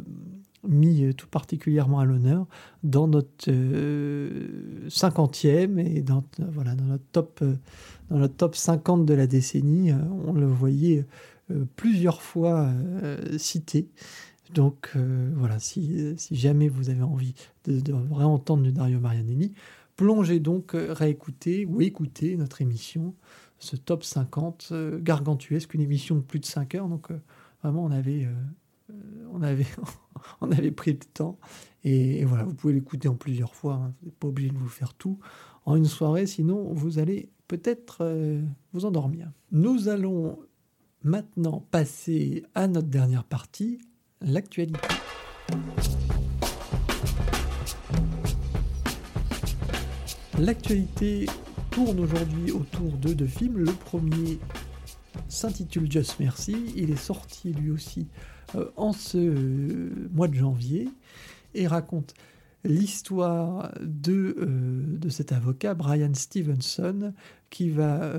mis tout particulièrement à l'honneur dans notre euh, cinquantième et dans, voilà, dans, notre top, dans notre top 50 de la décennie. on le voyait plusieurs fois cité. Donc voilà, si, si, jamais vous avez envie de, réentendre Dario Marianelli, plongez donc, réécoutez ou écoutez notre émission ce top 50 euh, gargantuesque, une émission de plus de 5 heures. Donc euh, vraiment, on avait, euh, on, avait, on avait pris le temps. Et, voilà, vous pouvez l'écouter en plusieurs fois. Hein. Vous n'êtes pas obligé de vous faire tout en une soirée, sinon vous allez peut-être vous endormir. Nous allons maintenant passer à notre dernière partie, l'actualité. L'actualité tourne aujourd'hui autour de deux films. Le premier s'intitule Just Mercy. Il est sorti lui aussi euh, en ce euh, mois de janvier et raconte l'histoire de, euh, de cet avocat, Brian Stevenson, qui va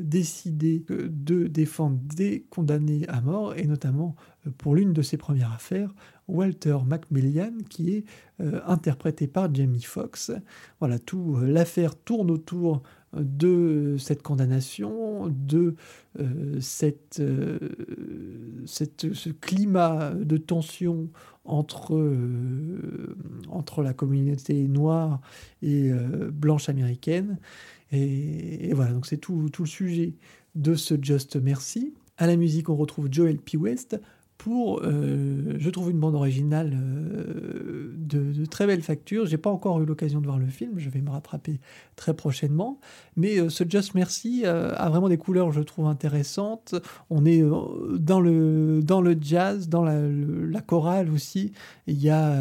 décider de défendre des condamnés à mort, et notamment pour l'une de ses premières affaires, Walter Macmillan, qui est euh, interprété par Jamie Foxx. Voilà, tout euh, l'affaire tourne autour de cette condamnation, de euh, cette, cette, ce climat de tension entre, entre la communauté noire et blanche américaine. Et, et voilà, donc c'est tout, tout le sujet de ce Just Mercy. À la musique, on retrouve Joel P. West, pour, euh, je trouve, une bande originale euh, de, très belle facture. J'ai pas encore eu l'occasion de voir le film, je vais me rattraper très prochainement. Mais euh, ce Just Mercy a vraiment des couleurs, je trouve, intéressantes. On est dans le, dans le jazz, dans la chorale aussi. Il y a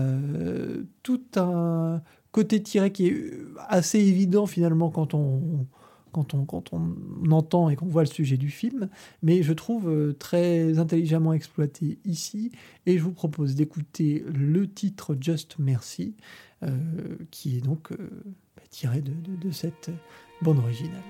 tout un côté tiré qui est assez évident finalement quand on quand on, quand on entend et qu'on voit le sujet du film, mais je trouve euh, très intelligemment exploité ici, et je vous propose d'écouter le titre Just Mercy, euh, qui est donc euh, bah, tiré de, de cette bande originale.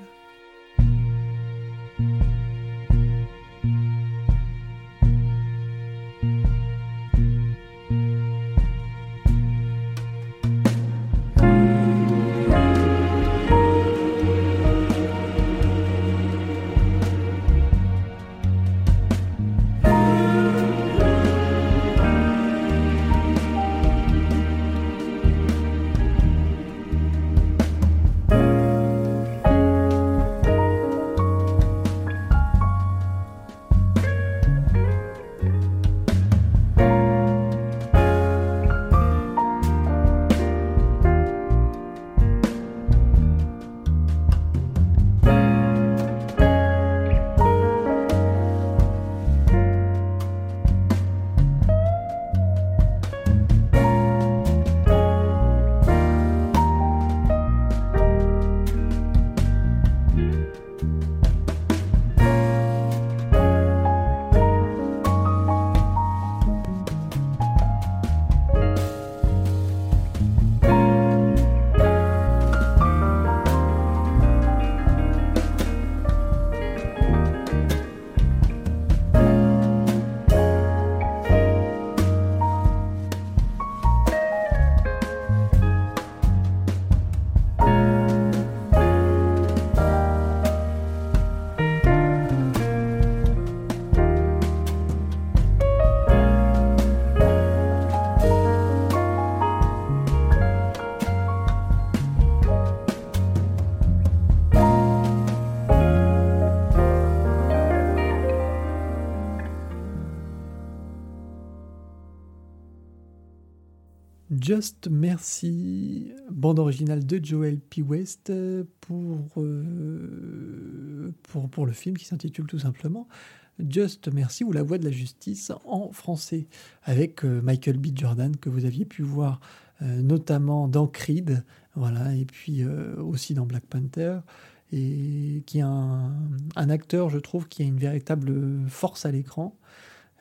Just Merci, bande originale de Joel P. West pour, euh, pour, le film qui s'intitule tout simplement Just Merci ou La Voix de la Justice en français, avec euh, Michael B. Jordan que vous aviez pu voir euh, notamment dans Creed, voilà, et puis aussi dans Black Panther, et qui est un, acteur, je trouve, qui a une véritable force à l'écran.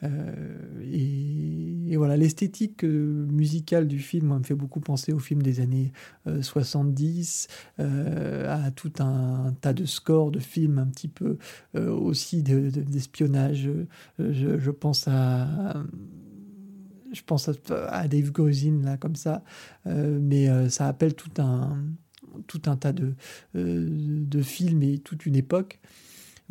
Euh, et, voilà, l'esthétique euh, musicale du film me fait beaucoup penser au film des années 70, euh, à tout un, tas de scores de films un petit peu aussi d'espionnage. je, pense à je pense à, Dave Grusin là comme ça, mais ça appelle tout un tout un tas de, de films et toute une époque.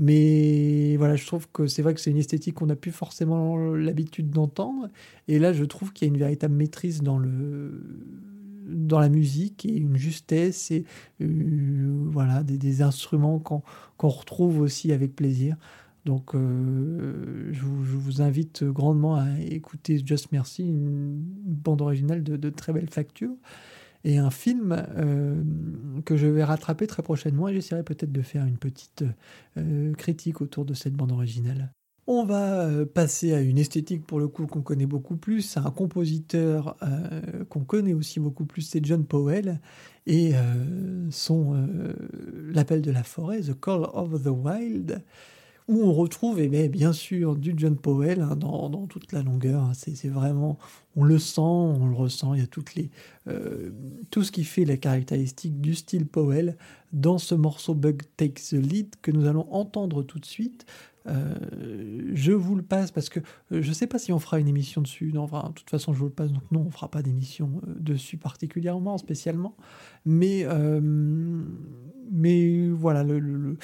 Mais voilà, je trouve que c'est vrai que c'est une esthétique qu'on n'a plus forcément l'habitude d'entendre. Et là, je trouve qu'il y a une véritable maîtrise dans le dans la musique et une justesse et euh, voilà des, instruments qu'on retrouve aussi avec plaisir. Donc, euh, je, vous, je, vous, invite grandement à écouter Just Merci, une bande originale de, de très belle facture et un film euh, que je vais rattraper très prochainement et j'essaierai peut-être de faire une petite euh, critique autour de cette bande originale. On va euh, passer à une esthétique pour le coup qu'on connaît beaucoup plus, un compositeur qu'on connaît aussi beaucoup plus, c'est John Powell et son L'appel de la forêt, The Call of the Wild où on retrouve eh bien, sûr du John Powell hein, dans, toute la longueur. Hein. c'est vraiment, on le sent, on le ressent. Il y a toutes les, euh, tout ce qui fait les caractéristiques du style Powell dans ce morceau Bug Takes the Lead que nous allons entendre tout de suite. Euh, je vous le passe parce que euh, je ne sais pas si on fera une émission dessus. Non, enfin, de toute façon, je vous le passe. Donc non, on fera pas d'émission dessus particulièrement, spécialement. Mais, mais voilà, le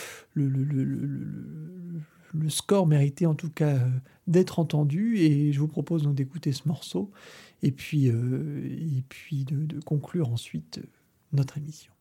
score méritait en tout cas euh, d'être entendu et je vous propose donc d'écouter ce morceau et puis, euh, de conclure ensuite euh, notre émission.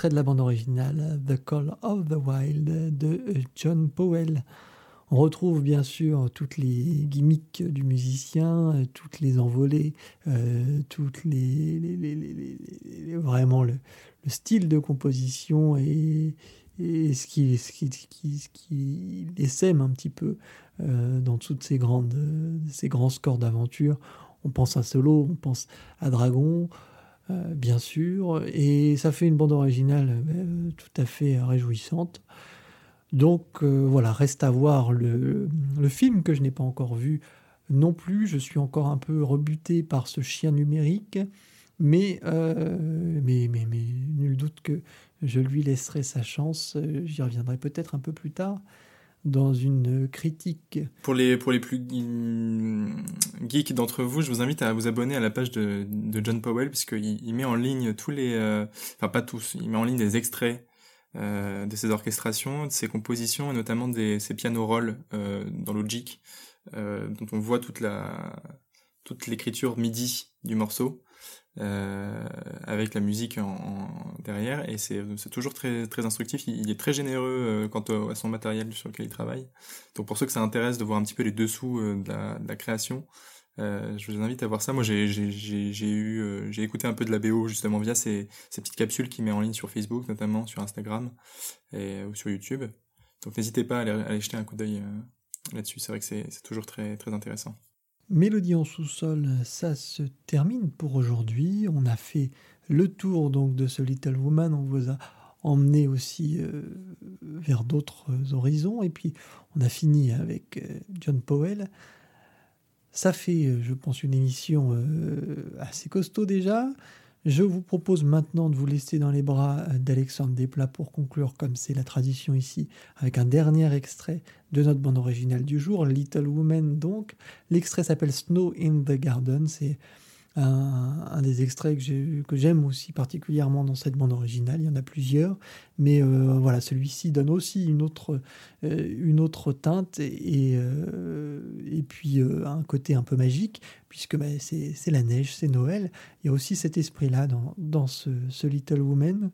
Extrait de la bande originale The Call of the Wild de John Powell. On retrouve bien sûr toutes les gimmicks du musicien, toutes les envolées, euh, toutes les, vraiment le, style de composition et, ce qui, ce les sème un petit peu euh, dans toutes ces grandes, ces grands scores d'aventure. On pense à Solo, on pense à Dragon, euh, bien sûr, et ça fait une bande originale tout à fait réjouissante. Donc euh, voilà, reste à voir le, film que je n'ai pas encore vu non plus. Je suis encore un peu rebuté par ce chien numérique, euh, mais, mais, mais, nul doute que je lui laisserai sa chance. J'y reviendrai peut-être un peu plus tard dans une critique. Pour les, pour les plus geeks d'entre vous, je vous invite à vous abonner à la page de, John Powell, puisqu'il il met en ligne tous les... Euh, enfin pas tous, il met en ligne des extraits euh, de ses orchestrations, de ses compositions et notamment de ses piano rolls euh, dans Logic, dont on voit toute la toute l'écriture MIDI du morceau avec la musique en, derrière et c'est toujours très très instructif. Il, est très généreux quant à son matériel sur lequel il travaille. Donc pour ceux que ça intéresse de voir un petit peu les dessous de la, de la création, euh, je vous invite à voir ça. Moi, j'ai eu, euh, j'ai écouté un peu de la BO justement via ces, ces petites capsules qu'il met en ligne sur Facebook, notamment sur Instagram et, ou sur YouTube. Donc, n'hésitez pas à aller, jeter un coup d'œil euh, là-dessus. C'est vrai que c'est toujours très, très intéressant. Mélodie en sous-sol, ça se termine pour aujourd'hui. On a fait le tour donc de ce Little Woman. On vous a emmené aussi vers d'autres horizons. Et puis, on a fini avec John Powell. Ça fait, euh, je pense, une émission euh, assez costaud déjà. Je vous propose maintenant de vous laisser dans les bras euh, d'Alexandre Desplat pour conclure, comme c'est la tradition ici, avec un dernier extrait de notre bande originale du jour, Little Woman donc. L'extrait s'appelle Snow in the Garden. C'est un, des extraits que j'aime aussi particulièrement dans cette bande originale. Il y en a plusieurs, mais euh, voilà, celui-ci donne aussi une autre, euh, une autre teinte et, euh, puis un côté un peu magique, puisque bah, c'est la neige, c'est Noël. Il y a aussi cet esprit-là dans, dans ce, ce Little Woman.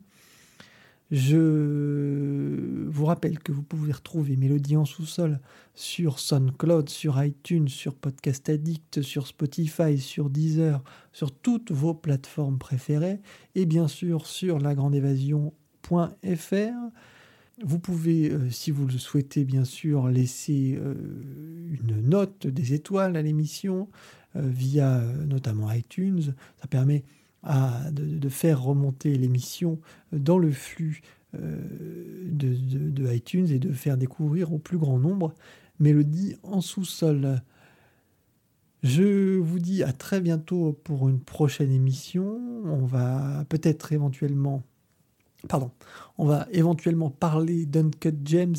Je vous rappelle que vous pouvez retrouver Mélodie en sous-sol sur SoundCloud, sur iTunes, sur Podcast Addict, sur Spotify, sur Deezer, sur toutes vos plateformes préférées et bien sûr sur lagrandeévasion.fr. Vous pouvez, euh, si vous le souhaitez, bien sûr, laisser euh, une note des étoiles à l'émission euh, via notamment iTunes. Ça permet de, faire remonter l'émission dans le flux euh, de, iTunes et de faire découvrir au plus grand nombre Mélodie en sous-sol. Je vous dis à très bientôt pour une prochaine émission. On va peut-être éventuellement Pardon, on va éventuellement parler d'Uncut James,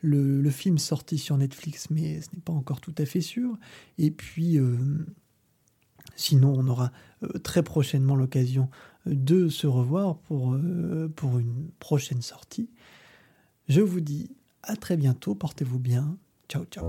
le, film sorti sur Netflix, mais ce n'est pas encore tout à fait sûr. Et puis, euh, Sinon, on aura euh, très prochainement l'occasion euh, de se revoir pour, euh, pour une prochaine sortie. Je vous dis à très bientôt, portez-vous bien. Ciao, ciao.